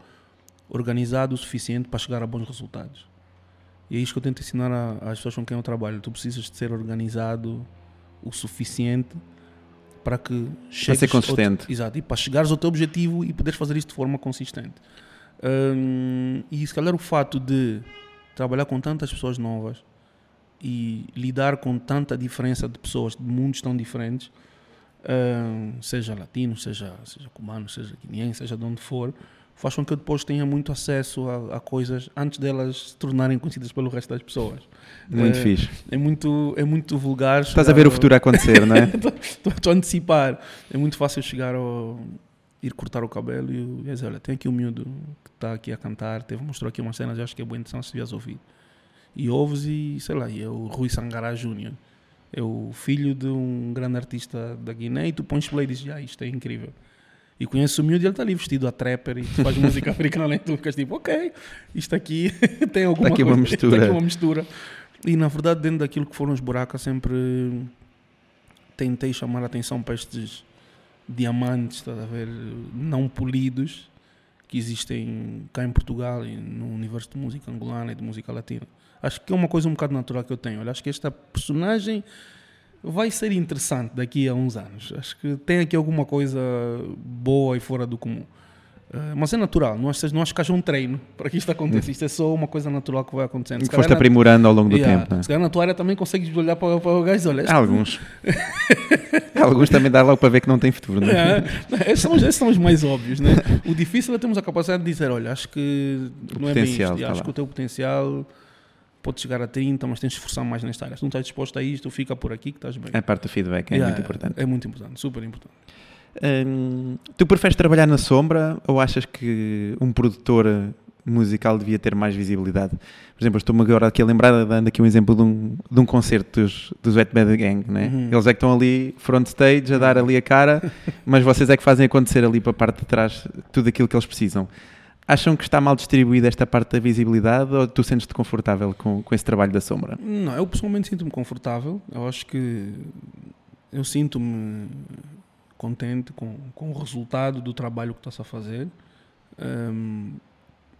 [SPEAKER 2] organizado o suficiente para chegar a bons resultados. E é isso que eu tento ensinar às pessoas com quem eu trabalho. Tu precisas de ser organizado o suficiente para que chegues
[SPEAKER 1] ser
[SPEAKER 2] ao-
[SPEAKER 1] consistente.
[SPEAKER 2] exato, e para chegares ao teu objetivo e poderes fazer isso de forma consistente. Hum, e se calhar o fato de trabalhar com tantas pessoas novas e lidar com tanta diferença de pessoas, de mundos tão diferentes, uh, seja latino, seja, seja cubano, seja guineense, seja de onde for, faz com que eu depois tenha muito acesso a, a, coisas antes delas se tornarem conhecidas pelo resto das pessoas.
[SPEAKER 1] Muito
[SPEAKER 2] é,
[SPEAKER 1] fixe.
[SPEAKER 2] É muito, é muito vulgar.
[SPEAKER 1] Estás a ver o futuro acontecer, não é? [laughs]
[SPEAKER 2] Estou a antecipar. É muito fácil chegar ao. ir cortar o cabelo e dizer: Olha, tem aqui um miúdo que está aqui a cantar, teve, mostrou aqui umas cenas, acho que é boa intenção se devias ouvir. E ouves e, sei lá, e é o Rui Sangará Júnior. É o filho de um grande artista da Guiné e tu pões play e dizes: Ah, isto é incrível. E conheço o miúdo e ele está ali vestido a trapper e faz música [laughs] africana e tu ficas tipo, ok, isto aqui [laughs] tem alguma
[SPEAKER 1] tá aqui
[SPEAKER 2] coisa,
[SPEAKER 1] uma mistura.
[SPEAKER 2] Está aqui uma mistura. E na verdade, dentro daquilo que foram os buracos, sempre tentei chamar a atenção para estes diamantes, estás a ver, não polidos, que existem cá em Portugal e no universo de música angolana e de música latina. Acho que é uma coisa um bocado natural que eu tenho. Olha, acho que esta personagem vai ser interessante daqui a uns anos. Acho que tem aqui alguma coisa boa e fora do comum. Uh, mas é natural, não acho, não acho que haja um treino para que isto aconteça. Isto é só uma coisa natural que vai acontecendo.
[SPEAKER 1] Que foste aprimorando ao longo do
[SPEAKER 2] yeah,
[SPEAKER 1] tempo. Né?
[SPEAKER 2] Se calhar na tua área também consegues olhar para, para o gajo olha.
[SPEAKER 1] Alguns. alguns também dá logo para ver que não tem futuro. Né?
[SPEAKER 2] Esses, são, esses são os mais óbvios. Né? O difícil é termos a capacidade de dizer: olha, acho que
[SPEAKER 1] O
[SPEAKER 2] não é bem isto.
[SPEAKER 1] está
[SPEAKER 2] acho
[SPEAKER 1] lá.
[SPEAKER 2] que o teu potencial pode chegar a 30, mas tens de esforçar mais nesta área. Se não estás disposto a isto, fica por aqui que estás bem.
[SPEAKER 1] A parte do feedback é muito importante.
[SPEAKER 2] É muito importante, super importante.
[SPEAKER 1] Hum, tu preferes trabalhar na sombra ou achas que um produtor musical devia ter mais visibilidade? Por exemplo, estou-me agora aqui a lembrar, dando aqui um exemplo de um, de um concerto dos, dos Wet Bad Gang, né?
[SPEAKER 2] Uhum.
[SPEAKER 1] Eles é que estão ali front stage a dar ali a cara, [laughs] mas vocês é que fazem acontecer ali para a parte de trás tudo aquilo que eles precisam. Acham que está mal distribuída esta parte da visibilidade ou tu sentes-te confortável com, com esse trabalho da sombra?
[SPEAKER 2] Não, eu pessoalmente sinto-me confortável. Eu acho que eu sinto-me contente com, com o resultado do trabalho que estás a fazer. Hum,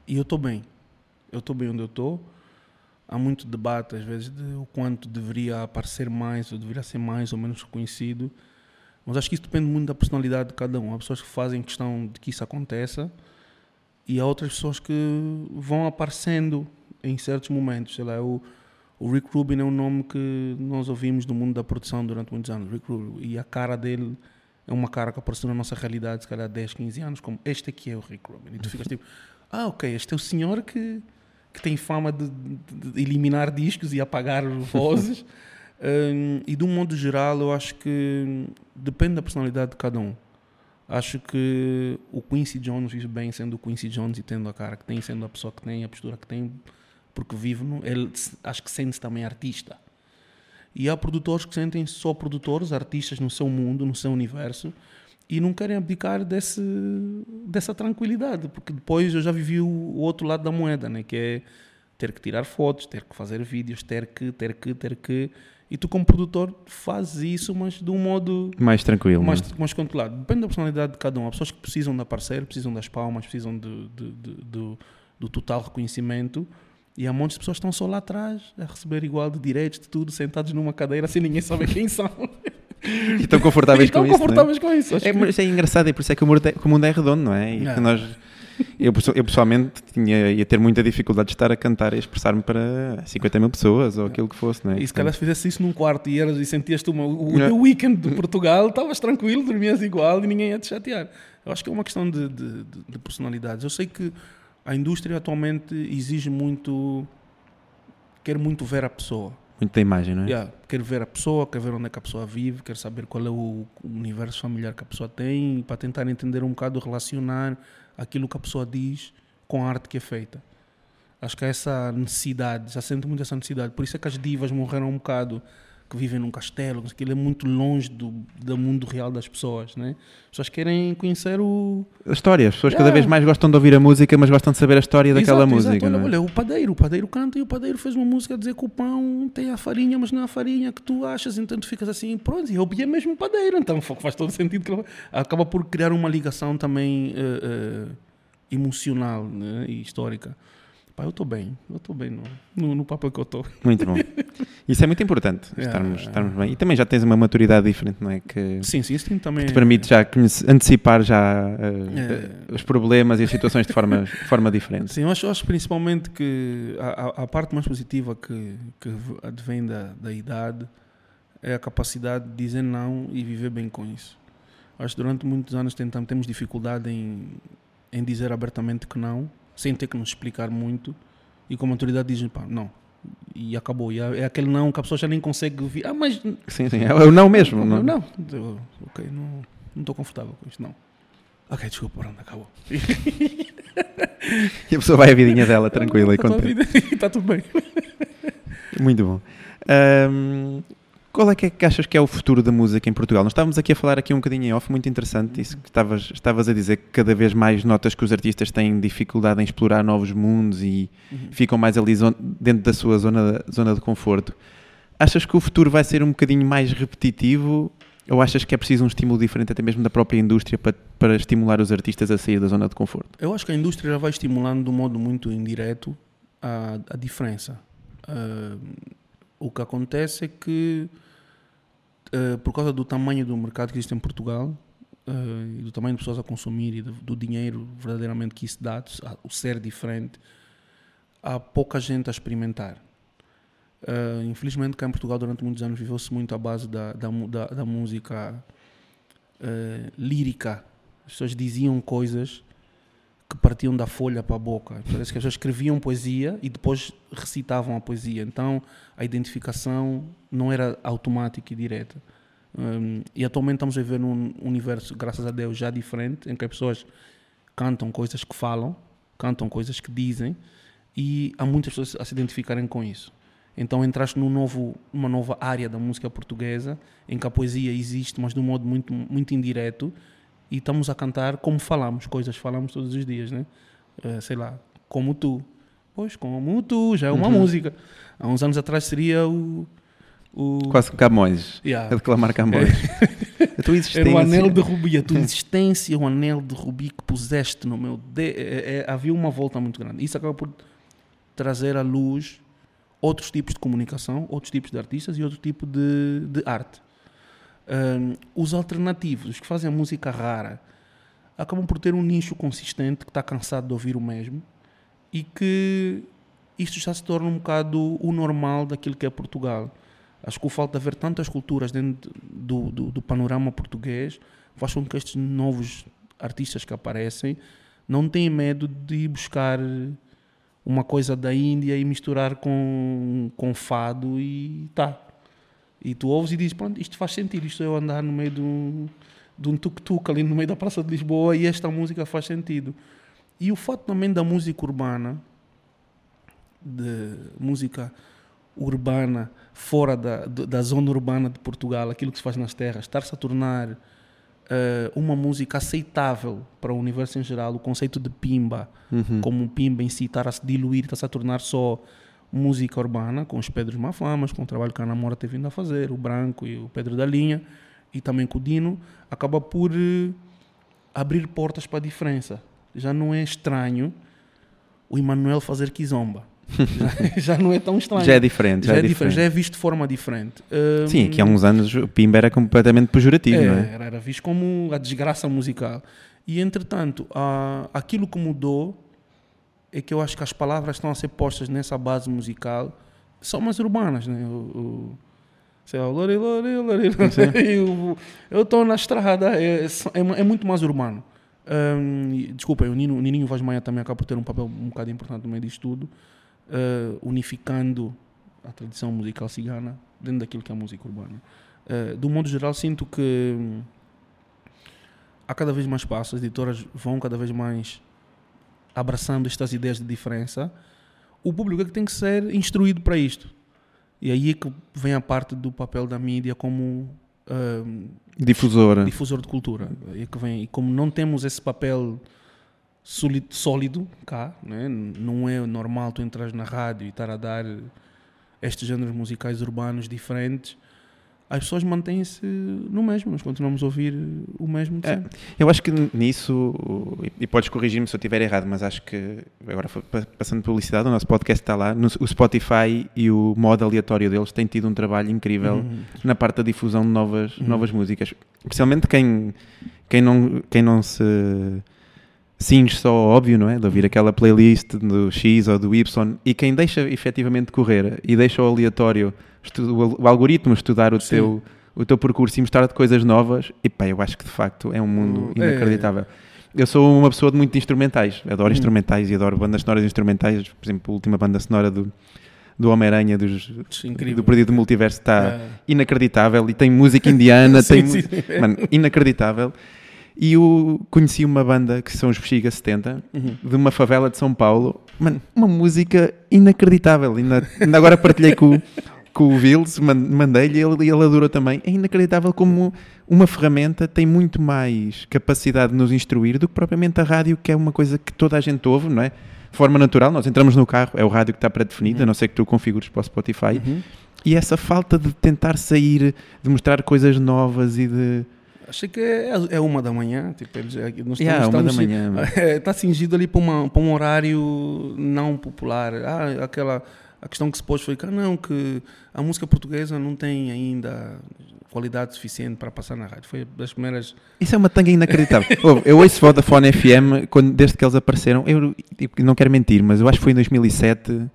[SPEAKER 2] e eu estou bem. Eu estou bem onde eu estou. Há muito debate, às vezes, de o quanto deveria aparecer mais ou deveria ser mais ou menos reconhecido. Mas acho que isso depende muito da personalidade de cada um. Há pessoas que fazem questão de que isso aconteça e há outras pessoas que vão aparecendo em certos momentos. Sei lá, o, o Rick Rubin é um nome que nós ouvimos no mundo da produção durante muitos anos. Rick Rubin. E a cara dele é uma cara que apareceu na nossa realidade, se calhar 10, 15 anos, como este aqui é o Rick Rubin. E tu ficas tipo, ah, ok, este é o senhor que, que tem fama de, de- de eliminar discos e apagar vozes. [laughs] Hum, e de um modo geral, eu acho que depende da personalidade de cada um. Acho que o Quincy Jones vive bem sendo o Quincy Jones e tendo a cara que tem, sendo a pessoa que tem, a postura que tem, porque vive no. Ele acho que sente-se também artista. E há produtores que sentem só produtores, artistas no seu mundo, no seu universo, e não querem abdicar desse, dessa tranquilidade, porque depois eu já vivi o outro lado da moeda, né? que é ter que tirar fotos, ter que fazer vídeos, ter que, ter que, ter que. E tu, como produtor, fazes isso, mas de um modo
[SPEAKER 1] Mais tranquilo.
[SPEAKER 2] mais,
[SPEAKER 1] é?
[SPEAKER 2] mais controlado. Depende da personalidade de cada um. Há pessoas que precisam da parceira, precisam das palmas, precisam de, de- de- do, do total reconhecimento. E há montes de pessoas que estão só lá atrás a receber igual de direitos, de tudo, sentados numa cadeira sem ninguém saber quem são. [laughs]
[SPEAKER 1] E estão confortáveis
[SPEAKER 2] E estão
[SPEAKER 1] com isso. é?
[SPEAKER 2] confortáveis com isso.
[SPEAKER 1] É,
[SPEAKER 2] que-
[SPEAKER 1] mas é engraçado, e por isso é que o mundo é, que o mundo é redondo, não é? E
[SPEAKER 2] Não.
[SPEAKER 1] que nós, eu, eu pessoalmente tinha, ia ter muita dificuldade de estar a cantar e expressar-me para 50 mil pessoas ou aquilo que fosse, não é?
[SPEAKER 2] E se calhar se fizesse isso num quarto e, eras, e sentias-te uma, o, o teu weekend de Portugal, estavas tranquilo, dormias igual e ninguém ia te chatear. Eu acho que é uma questão de, de, de- de personalidades. Eu sei que a indústria atualmente exige muito, quer muito ver a pessoa.
[SPEAKER 1] Muita imagem, não é?
[SPEAKER 2] Yeah, quer ver a pessoa, quer ver onde é que a pessoa vive, quer saber qual é o universo familiar que a pessoa tem, para tentar entender um bocado, relacionar aquilo que a pessoa diz com a arte que é feita. Acho que há essa necessidade, já sinto muito essa necessidade. Por isso é que as divas morreram um bocado, que vivem num castelo, que aquilo é muito longe do, do mundo real das pessoas. Né? As pessoas querem conhecer o,
[SPEAKER 1] A história, as pessoas cada
[SPEAKER 2] Yeah.
[SPEAKER 1] vez mais gostam de ouvir a música, mas gostam de saber a história daquela
[SPEAKER 2] Exato,
[SPEAKER 1] música.
[SPEAKER 2] Olha,
[SPEAKER 1] é?
[SPEAKER 2] olha, o padeiro, o padeiro canta e o padeiro fez uma música a dizer que o pão tem a farinha, mas não é a farinha que tu achas, então tu ficas assim, pronto, e eu é mesmo o padeiro, então fa- faz todo sentido que acaba por criar uma ligação também eh, eh, emocional né, e histórica. Pá, eu estou bem, eu estou bem no, no, no papel que eu estou.
[SPEAKER 1] Muito bom. [laughs] Isso é muito importante, estarmos, estarmos bem. E também já tens uma maturidade diferente, não é? Que
[SPEAKER 2] Sim, sim, isso também.
[SPEAKER 1] te permite já antecipar já
[SPEAKER 2] É.
[SPEAKER 1] os problemas e as situações de forma, de forma diferente.
[SPEAKER 2] Sim, eu acho, acho principalmente que a, a- parte mais positiva que, que advém da, da idade é a capacidade de dizer não e viver bem com isso. Acho que durante muitos anos tentamos, temos dificuldade em, em dizer abertamente que não, sem ter que nos explicar muito, e com a maturidade dizem, pá, não. E acabou. E é é aquele não que a pessoa já nem consegue ouvir. Ah, mas.
[SPEAKER 1] Sim, sim, é o não mesmo.
[SPEAKER 2] Não,
[SPEAKER 1] Não,
[SPEAKER 2] não. Eu- ok, não estou confortável com isto, não. Ok, desculpa, pronto, acabou. [laughs]
[SPEAKER 1] E a pessoa vai a vidinha dela tranquila e [laughs] contente. [laughs]
[SPEAKER 2] Está tudo bem.
[SPEAKER 1] Muito bom. Ahm, qual é que, é que achas que é o futuro da música em Portugal? Nós estávamos aqui a falar aqui um bocadinho em off, muito interessante, isso que estavas, estavas a dizer que cada vez mais notas que os artistas têm dificuldade em explorar novos mundos e ficam mais ali dentro da sua zona, zona de conforto. Achas que o futuro vai ser um bocadinho mais repetitivo ou achas que é preciso um estímulo diferente até mesmo da própria indústria para, para estimular os artistas a sair da zona de conforto?
[SPEAKER 2] Eu acho que a indústria já vai estimulando de um modo muito indireto a, a diferença. Ah, o que acontece é que, ah, por causa do tamanho do mercado que existe em Portugal ah, e do tamanho de pessoas a consumir e do, do dinheiro verdadeiramente que isso dá, o ser diferente, há pouca gente a experimentar. Ah, infelizmente, cá em Portugal, durante muitos anos, viveu-se muito à base da, da, da, da música lírica. As pessoas diziam coisas que partiam da folha para a boca. Parece que as pessoas escreviam poesia e depois recitavam a poesia. Então a identificação não era automática e direta. Hum, e atualmente estamos a viver num universo, graças a Deus, já diferente, em que as pessoas cantam coisas que falam, cantam coisas que dizem e há muitas pessoas a se identificarem com isso. Então entraste num novo, numa nova área da música portuguesa em que a poesia existe, mas de um modo muito, muito indireto e estamos a cantar como falamos, coisas que falamos todos os dias, né? Eh, sei lá, como tu. Pois, como tu, já é uma
[SPEAKER 1] Uhum.
[SPEAKER 2] música. Há uns anos atrás seria o. o
[SPEAKER 1] Quase que Camões.
[SPEAKER 2] Yeah.
[SPEAKER 1] A declamar Camões. [laughs] A tua existência.
[SPEAKER 2] Era o anel de rubi, a tua existência, o anel de rubi que puseste no meu dedo. É, é, havia uma volta muito grande. Isso acaba por trazer à luz outros tipos de comunicação, outros tipos de artistas e outro tipo de, de arte. Ahm, os alternativos, os que fazem a música rara, acabam por ter um nicho consistente que está cansado de ouvir o mesmo e que isto já se torna um bocado o normal daquilo que é Portugal. Acho que o fato de haver tantas culturas dentro do, do, do panorama português faz com que estes novos artistas que aparecem não tenham medo de buscar uma coisa da Índia e misturar com, com fado e tá. E tu ouves e dizes, pronto, isto faz sentido, isto é eu andar no meio de um, de um tuk-tuk ali no meio da Praça de Lisboa e esta música faz sentido. E o fato também da música urbana, de música urbana fora da, da zona urbana de Portugal, aquilo que se faz nas terras, estar-se a tornar eh, uma música aceitável para o universo em geral, o conceito de pimba,
[SPEAKER 1] Uhum.
[SPEAKER 2] como pimba em si, estar a se diluir, está-se a tornar só música urbana, com os Pedros Mafamas, com o trabalho que a Ana Moura tem vindo a fazer, o Branco e o Pedro da Linha, e também com o Dino, acaba por eh, abrir portas para a diferença. Já não é estranho o Emanuel fazer kizomba. [laughs] já, já não é tão estranho.
[SPEAKER 1] Já é diferente.
[SPEAKER 2] Já
[SPEAKER 1] Já,
[SPEAKER 2] é
[SPEAKER 1] é
[SPEAKER 2] diferente,
[SPEAKER 1] diferente.
[SPEAKER 2] já é visto de forma diferente. Hum,
[SPEAKER 1] Sim, aqui há uns anos o Pimba era completamente pejorativo,
[SPEAKER 2] é,
[SPEAKER 1] não é?
[SPEAKER 2] Era, era visto como a desgraça musical. E, entretanto, a, aquilo que mudou é que eu acho que as palavras estão a ser postas nessa base musical são mais urbanas, né? O, o, sei lá, o lori, lori, lori, [laughs] eu estou na estrada, é, é, é muito mais urbano. E, desculpa, o, Nino, o Nininho Vaz Maia também acaba por ter um papel um bocado importante no meio disto tudo, eh, unificando a tradição musical cigana dentro daquilo que é a música urbana. Eh, do modo geral, sinto que hum, há cada vez mais espaço, as editoras vão cada vez mais abraçando estas ideias de diferença. O público é que tem que ser instruído para isto. E aí é que vem a parte do papel da mídia como hum,
[SPEAKER 1] Difusora.
[SPEAKER 2] difusor de cultura. Aí é que vem. E como não temos esse papel soli- sólido cá, né? não é normal tu entrar na rádio e estar a dar estes géneros musicais urbanos diferentes, as pessoas mantêm-se no mesmo, nós continuamos a ouvir o mesmo
[SPEAKER 1] É, eu acho que nisso, e- e podes corrigir-me se eu estiver errado, mas acho que, agora passando publicidade, o nosso podcast está lá, no- o Spotify e o modo aleatório deles têm tido um trabalho incrível
[SPEAKER 2] Uhum.
[SPEAKER 1] na parte da difusão de novas,
[SPEAKER 2] Uhum.
[SPEAKER 1] novas músicas. Especialmente quem, quem, não, quem não se cinge só óbvio, não é? De ouvir aquela playlist do X ou do Y e quem deixa efetivamente correr e deixa o aleatório, estu- o al- o algoritmo estudar o
[SPEAKER 2] Sim.
[SPEAKER 1] teu, o teu percurso e mostrar-te coisas novas, e pá, eu acho que de facto é um mundo
[SPEAKER 2] É.
[SPEAKER 1] inacreditável. Eu sou uma pessoa de muito instrumentais, adoro
[SPEAKER 2] Hum.
[SPEAKER 1] instrumentais e adoro bandas sonoras instrumentais, por exemplo, a última banda sonora do, do Homem-Aranha, dos,
[SPEAKER 2] Incrível.
[SPEAKER 1] do Perdido do Multiverso está
[SPEAKER 2] É.
[SPEAKER 1] inacreditável e tem música indiana, [laughs]
[SPEAKER 2] Sim,
[SPEAKER 1] tem
[SPEAKER 2] sim.
[SPEAKER 1] mano, inacreditável. E eu conheci uma banda que são os Bexiga 70,
[SPEAKER 2] Uhum.
[SPEAKER 1] de uma favela de São Paulo, mano, uma música inacreditável. Ainda, ainda agora partilhei com, com o Vils, man- mandei-lhe e ele, ele adorou também. É inacreditável como uma ferramenta tem muito mais capacidade de nos instruir do que propriamente a rádio, que é uma coisa que toda a gente ouve, não é? De forma natural, nós entramos no carro, é o rádio que está pré-definido,
[SPEAKER 2] Uhum.
[SPEAKER 1] a não ser que tu configures para o Spotify.
[SPEAKER 2] Uhum.
[SPEAKER 1] E essa falta de tentar sair, de mostrar coisas novas e de.
[SPEAKER 2] Achei que é, é uma da manhã. Tipo, eles, é, nós
[SPEAKER 1] Yeah, uma
[SPEAKER 2] estamos-
[SPEAKER 1] da manhã.
[SPEAKER 2] Está [laughs] cingido ali para, uma, para um horário não popular. Ah, aquela, a questão que se pôs foi que, ah, não, que a música portuguesa não tem ainda qualidade suficiente para passar na rádio. Foi das primeiras.
[SPEAKER 1] Isso é uma tanga inacreditável. [laughs] Eu ouço Vodafone FM quando, desde que eles apareceram. Eu tipo, não quero mentir, mas eu acho que foi em 2007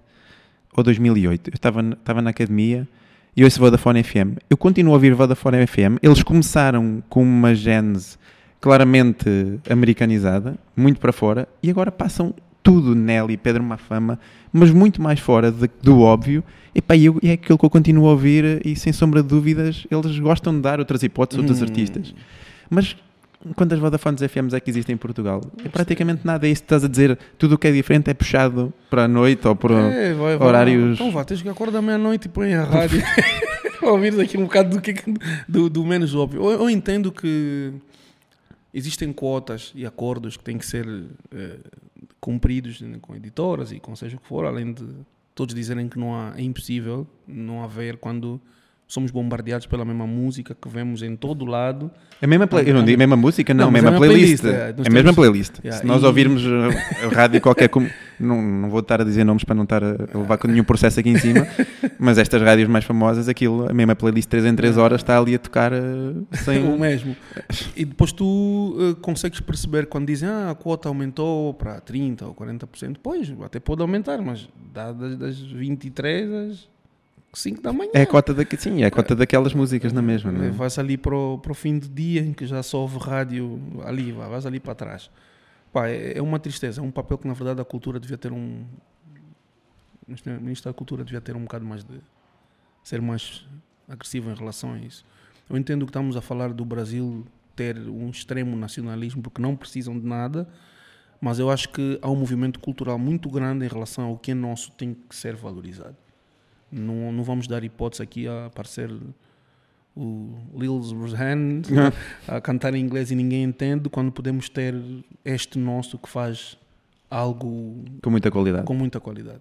[SPEAKER 1] ou 2008. Eu estava, na- estava na academia e ouço Vodafone FM. Eu continuo a ouvir Vodafone FM. Eles começaram com uma gênese claramente americanizada, muito para fora, e agora passam tudo Nelly, Pedro Mafama, mas muito mais fora de- do óbvio. E, pá, eu, é aquilo que eu continuo a ouvir e sem sombra de dúvidas eles gostam de dar outras hipóteses, outros
[SPEAKER 2] Hum,
[SPEAKER 1] artistas. Mas quantas Vodafones FMs é que existem em Portugal? É praticamente nada. É isso que estás a dizer. Tudo o que é diferente é puxado para a noite ou para.
[SPEAKER 2] É, vai, vai.
[SPEAKER 1] horários-
[SPEAKER 2] Então vá, tens que acordar meia-noite e põe a rádio. [laughs] para ouvir aqui um bocado do, que, do, do menos óbvio. Eu, eu entendo que existem cotas e acordos que têm que ser eh, cumpridos né, com editoras e com seja o que for, além de todos dizerem que não há, é impossível não haver quando somos bombardeados pela mesma música que vemos em todo lado.
[SPEAKER 1] É a mesma play- Eu não digo a mesma música, não.
[SPEAKER 2] Não,
[SPEAKER 1] a mesma
[SPEAKER 2] é a mesma
[SPEAKER 1] playlist.
[SPEAKER 2] playlist, é.
[SPEAKER 1] É a mesma
[SPEAKER 2] temos-
[SPEAKER 1] playlist.
[SPEAKER 2] Yeah,
[SPEAKER 1] Se nós
[SPEAKER 2] e-
[SPEAKER 1] ouvirmos a, a rádio qualquer. com- [laughs] Não, não vou estar a dizer nomes para não estar a levar com nenhum processo aqui em cima. [laughs] mas estas rádios mais famosas, aquilo, a mesma playlist 3 em 3 horas está ali a tocar eh, sem. [laughs]
[SPEAKER 2] o mesmo. E depois tu eh, consegues perceber quando dizem ah, a quota aumentou para 30% ou 40%. Pois, até pode aumentar, mas dá das, das 23 às 5 da manhã.
[SPEAKER 1] É a cota, da, sim, é a cota daquelas músicas na mesma. Não é?
[SPEAKER 2] Vais ali para o, para o fim do dia em que já só ouve rádio ali, vai, vais ali para trás. Pá, é, é uma tristeza, é um papel que na verdade a cultura devia ter um. O Ministro da Cultura devia ter um bocado mais de. ser mais agressivo em relação a isso. Eu entendo que estamos a falar do Brasil ter um extremo nacionalismo porque não precisam de nada, mas eu acho que há um movimento cultural muito grande em relação ao que é nosso tem que ser valorizado. Não, não vamos dar hipótese aqui a aparecer o Lil Hand [laughs] a cantar em inglês e ninguém entende, quando podemos ter este nosso que faz algo
[SPEAKER 1] Com muita qualidade.
[SPEAKER 2] com muita qualidade.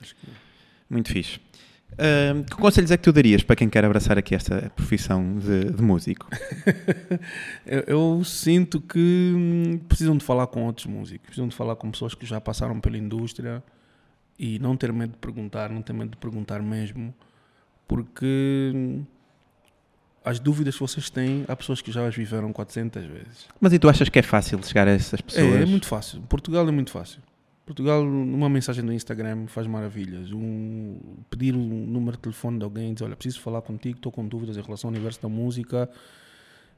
[SPEAKER 2] Acho que-
[SPEAKER 1] Muito fixe. Ahm, que conselhos é que tu darias para quem quer abraçar aqui esta profissão de, de músico? [laughs]
[SPEAKER 2] Eu, eu sinto que hum, precisam de falar com outros músicos, precisam de falar com pessoas que já passaram pela indústria e não ter medo de perguntar, não ter medo de perguntar mesmo, porque hum, as dúvidas que vocês têm, há pessoas que já as viveram 400 vezes.
[SPEAKER 1] Mas e tu achas que é fácil chegar a essas pessoas?
[SPEAKER 2] É, é muito fácil. Portugal é muito fácil. Portugal, numa mensagem do Instagram, faz maravilhas. Um, pedir um número de telefone de alguém, dizer: Olha, preciso falar contigo, estou com dúvidas em relação ao universo da música.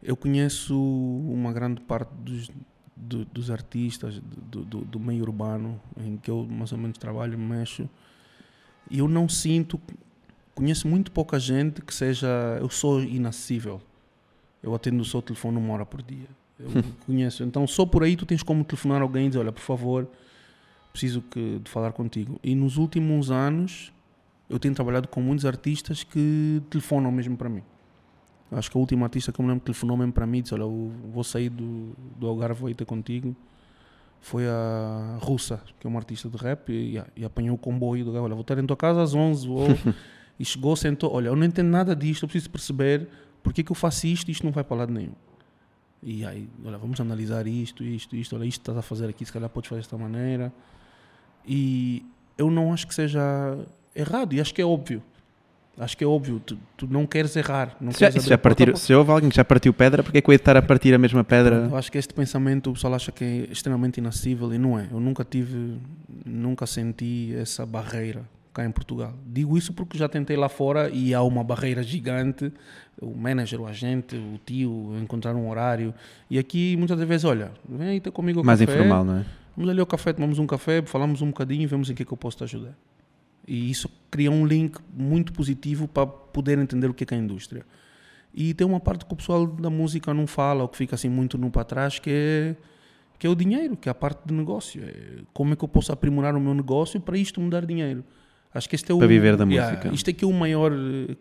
[SPEAKER 2] Eu conheço uma grande parte dos, do- dos artistas do, do- do meio urbano em que eu mais ou menos trabalho, mexo, e eu não sinto. Conheço muito pouca gente que seja. Eu sou inacessível. Eu atendo o seu telefone uma hora por dia. Eu [laughs] conheço. Então, só por aí tu tens como telefonar alguém e dizer: Olha, por favor, preciso que, de falar contigo. E nos últimos anos, eu tenho trabalhado com muitos artistas que telefonam mesmo para mim. Acho que a última artista que eu me lembro que telefonou mesmo para mim e disse: Olha, eu vou sair do, do Algarve, vou ir ter contigo. Foi a Russa, que é uma artista de rap, e, e apanhou o comboio do Olha, vou estar em tua casa às 11. Vou... [laughs] E chegou, sentou, olha, eu não entendo nada disto, eu preciso perceber porque que eu faço isto e isto não vai para lado nenhum. E aí, olha, vamos analisar isto, isto, isto, olha, isto estás a fazer aqui, se calhar podes fazer desta maneira. E eu não acho que seja errado, e acho que é óbvio. Acho que é óbvio, tu, tu não queres errar. Não
[SPEAKER 1] Se
[SPEAKER 2] queres
[SPEAKER 1] já
[SPEAKER 2] porta
[SPEAKER 1] se houve alguém que já partiu pedra, porque é que eu ia estar a partir a mesma pedra?
[SPEAKER 2] Eu acho que este pensamento o pessoal acha que é extremamente inacessível e não é. Eu nunca tive, nunca senti essa barreira cá em Portugal. Digo isso porque já tentei lá fora e há uma barreira gigante. O manager, o agente, o tio, encontrar um horário. E aqui muitas vezes, olha, vem aí ter comigo ao
[SPEAKER 1] Mais
[SPEAKER 2] café.
[SPEAKER 1] informal, não é?
[SPEAKER 2] Vamos ali ao café, tomamos um café, falamos um bocadinho e vemos em que é que eu posso te ajudar. E isso cria um link muito positivo para poder entender o que é, que é a indústria. E tem uma parte que o pessoal da música não fala, ou que fica assim muito no para trás, que é, que é o dinheiro, que é a parte de negócio. É como é que eu posso aprimorar o meu negócio para isto me dar dinheiro? Acho que este é o,
[SPEAKER 1] Para viver da
[SPEAKER 2] Yeah,
[SPEAKER 1] música.
[SPEAKER 2] Isto aqui é o maior.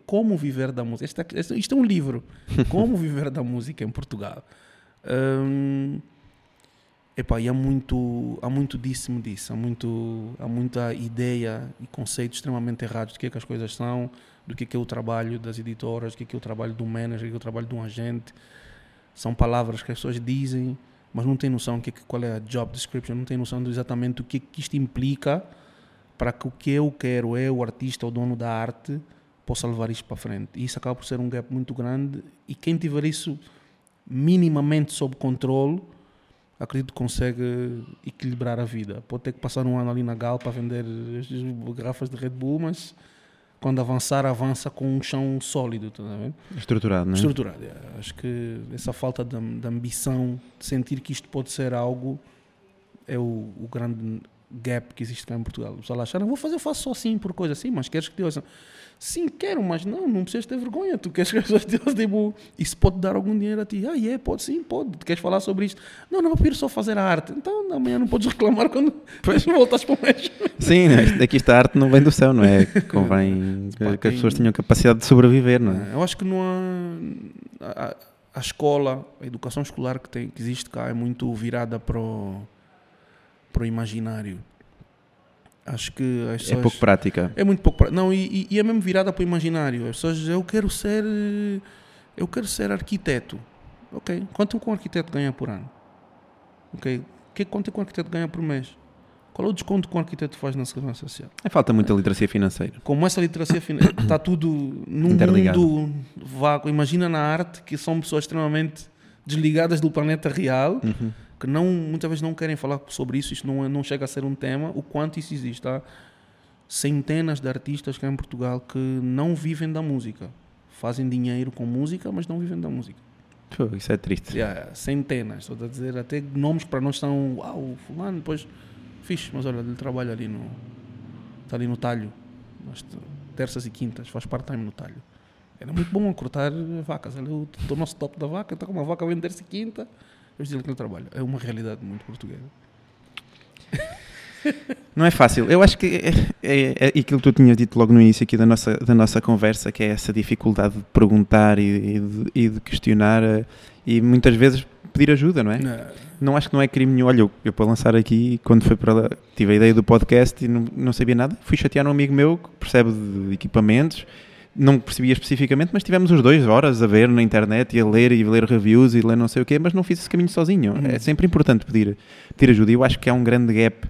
[SPEAKER 2] Como viver da música. Este é- este- isto é um livro. [laughs] Como viver da música em Portugal. Hum, Epá, e há muito, há muito disso-me disso, há, muito, há muita ideia e conceitos extremamente errados do que é que as coisas são, do que é que é o trabalho das editoras, do que é que é o trabalho do manager, do que é, que é o trabalho de um agente. São palavras que as pessoas dizem, mas não têm noção que, qual é a job description, não têm noção de exatamente o que, é que isto implica para que o que eu quero é o artista, o dono da arte, possa levar isto para frente. E isso acaba por ser um gap muito grande e quem tiver isso minimamente sob controle acredito que consegue equilibrar a vida. Pode ter que passar um ano ali na Gal para vender as garrafas de Red Bull, mas quando avançar, avança com um chão sólido, tá ver?
[SPEAKER 1] Estruturado, não é?
[SPEAKER 2] Estruturado. é. Acho que essa falta de, de ambição, de sentir que isto pode ser algo, é o, o grande gap que existe cá em Portugal. O pessoal acha, não vou fazer, eu faço só assim por coisa assim, mas queres que te ouçam? Sim, quero, mas não, não precisas ter vergonha. Tu queres que as pessoas te ouçam, tipo, isso pode dar algum dinheiro a ti. Ah, é, pode sim, pode. Queres falar sobre isto? Não, não, eu prefiro só fazer a arte. Então, amanhã não podes reclamar quando depois [laughs] voltas para o mesmo.
[SPEAKER 1] Sim, né? daqui esta arte não vem do céu, não é? Convém que,
[SPEAKER 2] Pá,
[SPEAKER 1] que as pessoas tenham capacidade de sobreviver, não é?
[SPEAKER 2] Eu acho que não há. A, a- a escola, a educação escolar que, tem, que existe cá é muito virada para o, para o imaginário. Acho que as
[SPEAKER 1] É
[SPEAKER 2] pessoas.
[SPEAKER 1] pouco prática.
[SPEAKER 2] É muito pouco. pra- Não, e, e- é mesmo virada para o imaginário. As pessoas dizem, eu quero ser. eh, Eu quero ser arquiteto. Ok. Quanto que um arquiteto ganha por ano? Ok. Que, quanto é que um arquiteto ganha por mês? Qual é o desconto que um arquiteto faz na Segurança Social?
[SPEAKER 1] É falta muita literacia financeira.
[SPEAKER 2] como essa literacia financeira [coughs] está tudo num mundo vago. Imagina na arte que são pessoas extremamente desligadas do planeta real,
[SPEAKER 1] Uhum.
[SPEAKER 2] Que não, muitas vezes não querem falar sobre isso, isto não, é- não chega a ser um tema, o quanto isso existe. Há centenas de artistas cá em Portugal que não vivem da música. Fazem dinheiro com música, mas não vivem da música.
[SPEAKER 1] Pô, isso é triste.
[SPEAKER 2] Yeah, centenas, estou a dizer, até nomes para nós são, uau, fulano, depois, fixe, mas olha, ele trabalha ali no, está ali no talho, terças e quintas, faz part-time no talho. Era muito bom cortar vacas, o, o nosso top da vaca, está com uma vaca a vender-se quinta, eu digo que ele trabalha. É uma realidade muito portuguesa.
[SPEAKER 1] Não é fácil. Eu acho que é, é, é aquilo que tu tinhas dito logo no início aqui da nossa, da nossa conversa, que é essa dificuldade de perguntar e, e de, e de questionar eh, e muitas vezes pedir ajuda, não é? Não acho que não é crime nenhum. Olha, eu, eu para lançar aqui, quando foi para lá, tive a ideia do podcast e não, não sabia nada, fui chatear um amigo meu que percebe de equipamentos, não percebia especificamente, mas tivemos os dois horas a ver na internet e a ler e ler reviews e ler não sei o quê, mas não fiz esse caminho sozinho.
[SPEAKER 2] Uhum.
[SPEAKER 1] É sempre importante pedir, pedir ajuda. E eu acho que há um grande gap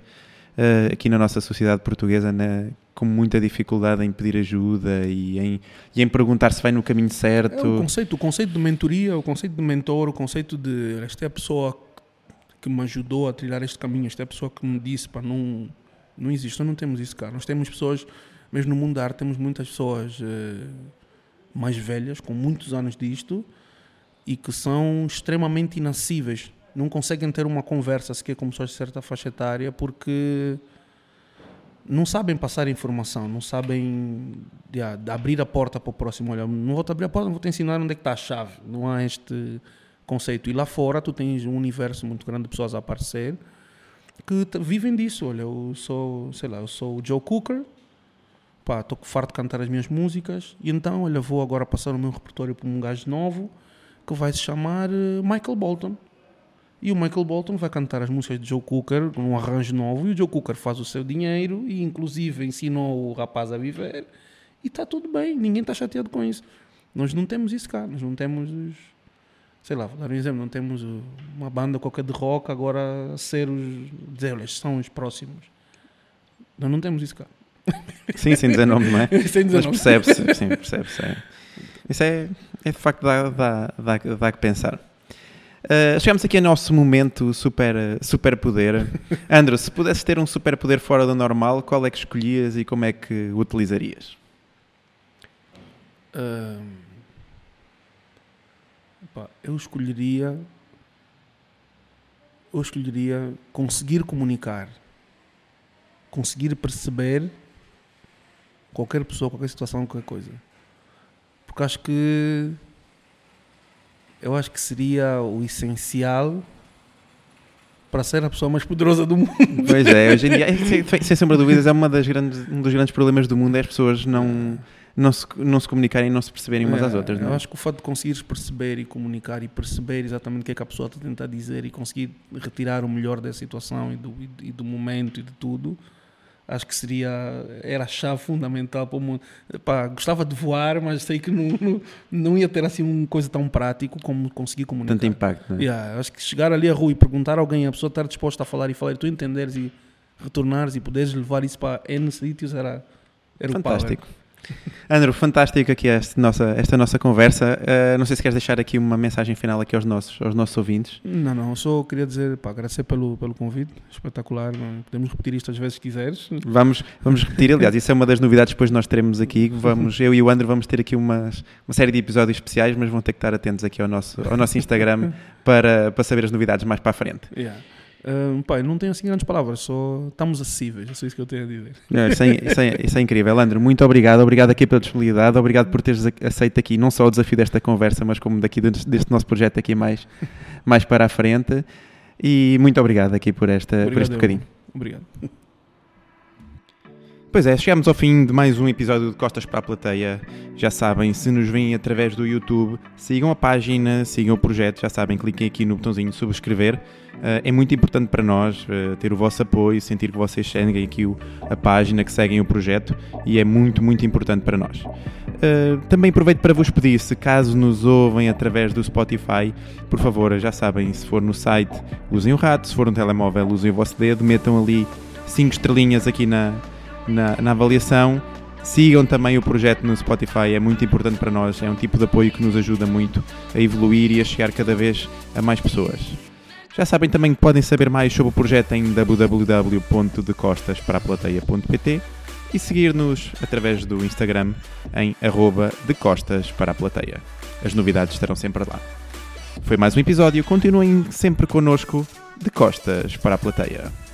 [SPEAKER 1] eh, aqui na nossa sociedade portuguesa na- com muita dificuldade em pedir ajuda e em, e em perguntar se vai no caminho
[SPEAKER 2] É o
[SPEAKER 1] certo.
[SPEAKER 2] conceito, o conceito de mentoria, o conceito de mentor, o conceito de esta é a pessoa que me ajudou a trilhar este caminho, esta é a pessoa que me disse para não não existe, nós não temos isso cá. Nós temos pessoas, mesmo no mundo da arte, temos muitas pessoas eh, mais velhas, com muitos anos disto, e que são extremamente inacessíveis. Não conseguem ter uma conversa sequer com pessoas de certa faixa etária porque não sabem passar informação, não sabem yeah, de abrir a porta para o próximo. Olha, não vou te abrir a porta, não vou te ensinar onde é que está a chave. Não há este conceito. E lá fora tu tens um universo muito grande de pessoas a aparecer que vivem disso. Olha, eu sou, sei lá, eu sou o Joe Cooker, pá, estou farto de cantar as minhas músicas e então, olha, vou agora passar o meu repertório para um gajo novo que vai se chamar eh, Michael Bolton. E o Michael Bolton vai cantar as músicas de Joe Cooker num arranjo novo e o Joe Cooker faz o seu dinheiro e inclusive ensinou o rapaz a viver E está tudo bem, ninguém está chateado com isso. Nós não temos isso cá, nós não temos os. Sei lá, vou dar um exemplo, não temos uma banda qualquer de rock agora a ser os. dizer, são os próximos. Nós não temos isso cá. [laughs]
[SPEAKER 1] Sim, sem dizer nome, não é? [laughs]
[SPEAKER 2] Sem dizer
[SPEAKER 1] Mas percebe-se, sim, percebe-se. É. Isso é, é de facto dá, dá, dá, dá que pensar. Uh, chegamos aqui ao nosso momento super, super poder. [laughs] Andrew, se pudesses ter um super poder fora do normal, qual é que escolhias e como é que o utilizarias?
[SPEAKER 2] Pá, eu escolheria. Eu escolheria conseguir comunicar, conseguir perceber qualquer pessoa, qualquer situação, qualquer coisa. Porque acho que. Eu acho que seria o essencial para ser a pessoa mais poderosa do mundo.
[SPEAKER 1] Pois é, hoje em dia, [laughs] sem, sem sombra de dúvidas, é uma das grandes, um dos grandes problemas do mundo é as pessoas não, não, se, não se comunicarem e não se perceberem umas às
[SPEAKER 2] É,
[SPEAKER 1] outras. Não
[SPEAKER 2] Eu
[SPEAKER 1] é?
[SPEAKER 2] acho que o fato de conseguires perceber e comunicar e perceber exatamente o que é que a pessoa está a tentar dizer e conseguir retirar o melhor da situação e do, e do momento e de tudo, acho que seria era a chave fundamental para o mundo. Pá, gostava de voar, mas sei que não, não, não ia ter assim uma coisa tão prático como conseguir comunicar.
[SPEAKER 1] Tanto impacto. não é?
[SPEAKER 2] Yeah, acho que chegar ali à rua e perguntar a alguém, a pessoa estar disposta a falar e falar, e tu entenderes e retornares e poderes levar isso para N sítios era, era o power.
[SPEAKER 1] Andrew, fantástico aqui esta nossa, esta nossa conversa. Uh, não sei se queres deixar aqui uma mensagem final aqui aos nossos, aos nossos ouvintes.
[SPEAKER 2] Não, não, só queria dizer, pá, agradecer pelo, pelo convite, espetacular, não podemos repetir isto às vezes que quiseres.
[SPEAKER 1] Vamos, vamos repetir, aliás, isso é uma das novidades que depois nós teremos aqui. Vamos, eu e o Andrew vamos ter aqui umas, uma série de episódios especiais, mas vão ter que estar atentos aqui ao nosso, ao nosso Instagram [laughs] para, para saber as novidades mais para a frente.
[SPEAKER 2] Yeah. Não tenho assim grandes palavras, só estamos acessíveis, é só isso que eu tenho a dizer.
[SPEAKER 1] Não, Isso é, isso, é, isso é incrível. Andrew, muito obrigado. Obrigado aqui pela disponibilidade. Obrigado por teres ac- aceito aqui não só o desafio desta conversa, mas como daqui deste, deste nosso projeto aqui mais, mais para a frente. E muito obrigado aqui por, esta, por
[SPEAKER 2] Obrigado,
[SPEAKER 1] este bocadinho.
[SPEAKER 2] Obrigado.
[SPEAKER 1] Pois é, chegamos ao fim de mais um episódio de Costas para a Plateia. Já sabem, se nos veem através do YouTube, sigam a página, sigam o projeto, já sabem, cliquem aqui no botãozinho de subscrever. Uh, é muito importante para nós uh, ter o vosso apoio, sentir que vocês seguem aqui a página, que seguem o projeto e é muito, muito importante para nós. Uh, também aproveito para vos pedir, se caso nos ouvem através do Spotify, por favor, já sabem, se for no site, usem o rato, se for no telemóvel, usem o vosso dedo, metam ali 5 estrelinhas aqui na, na, na avaliação. Sigam também o projeto no Spotify, é muito importante para nós, é um tipo de apoio que nos ajuda muito a evoluir e a chegar cada vez a mais pessoas. Já sabem também que podem saber mais sobre o projeto em www.decostasparaaplateia.pt e seguir-nos através do Instagram em arroba decostas para a plateia. As novidades estarão sempre lá. Foi mais um episódio, continuem sempre connosco de costas para a plateia.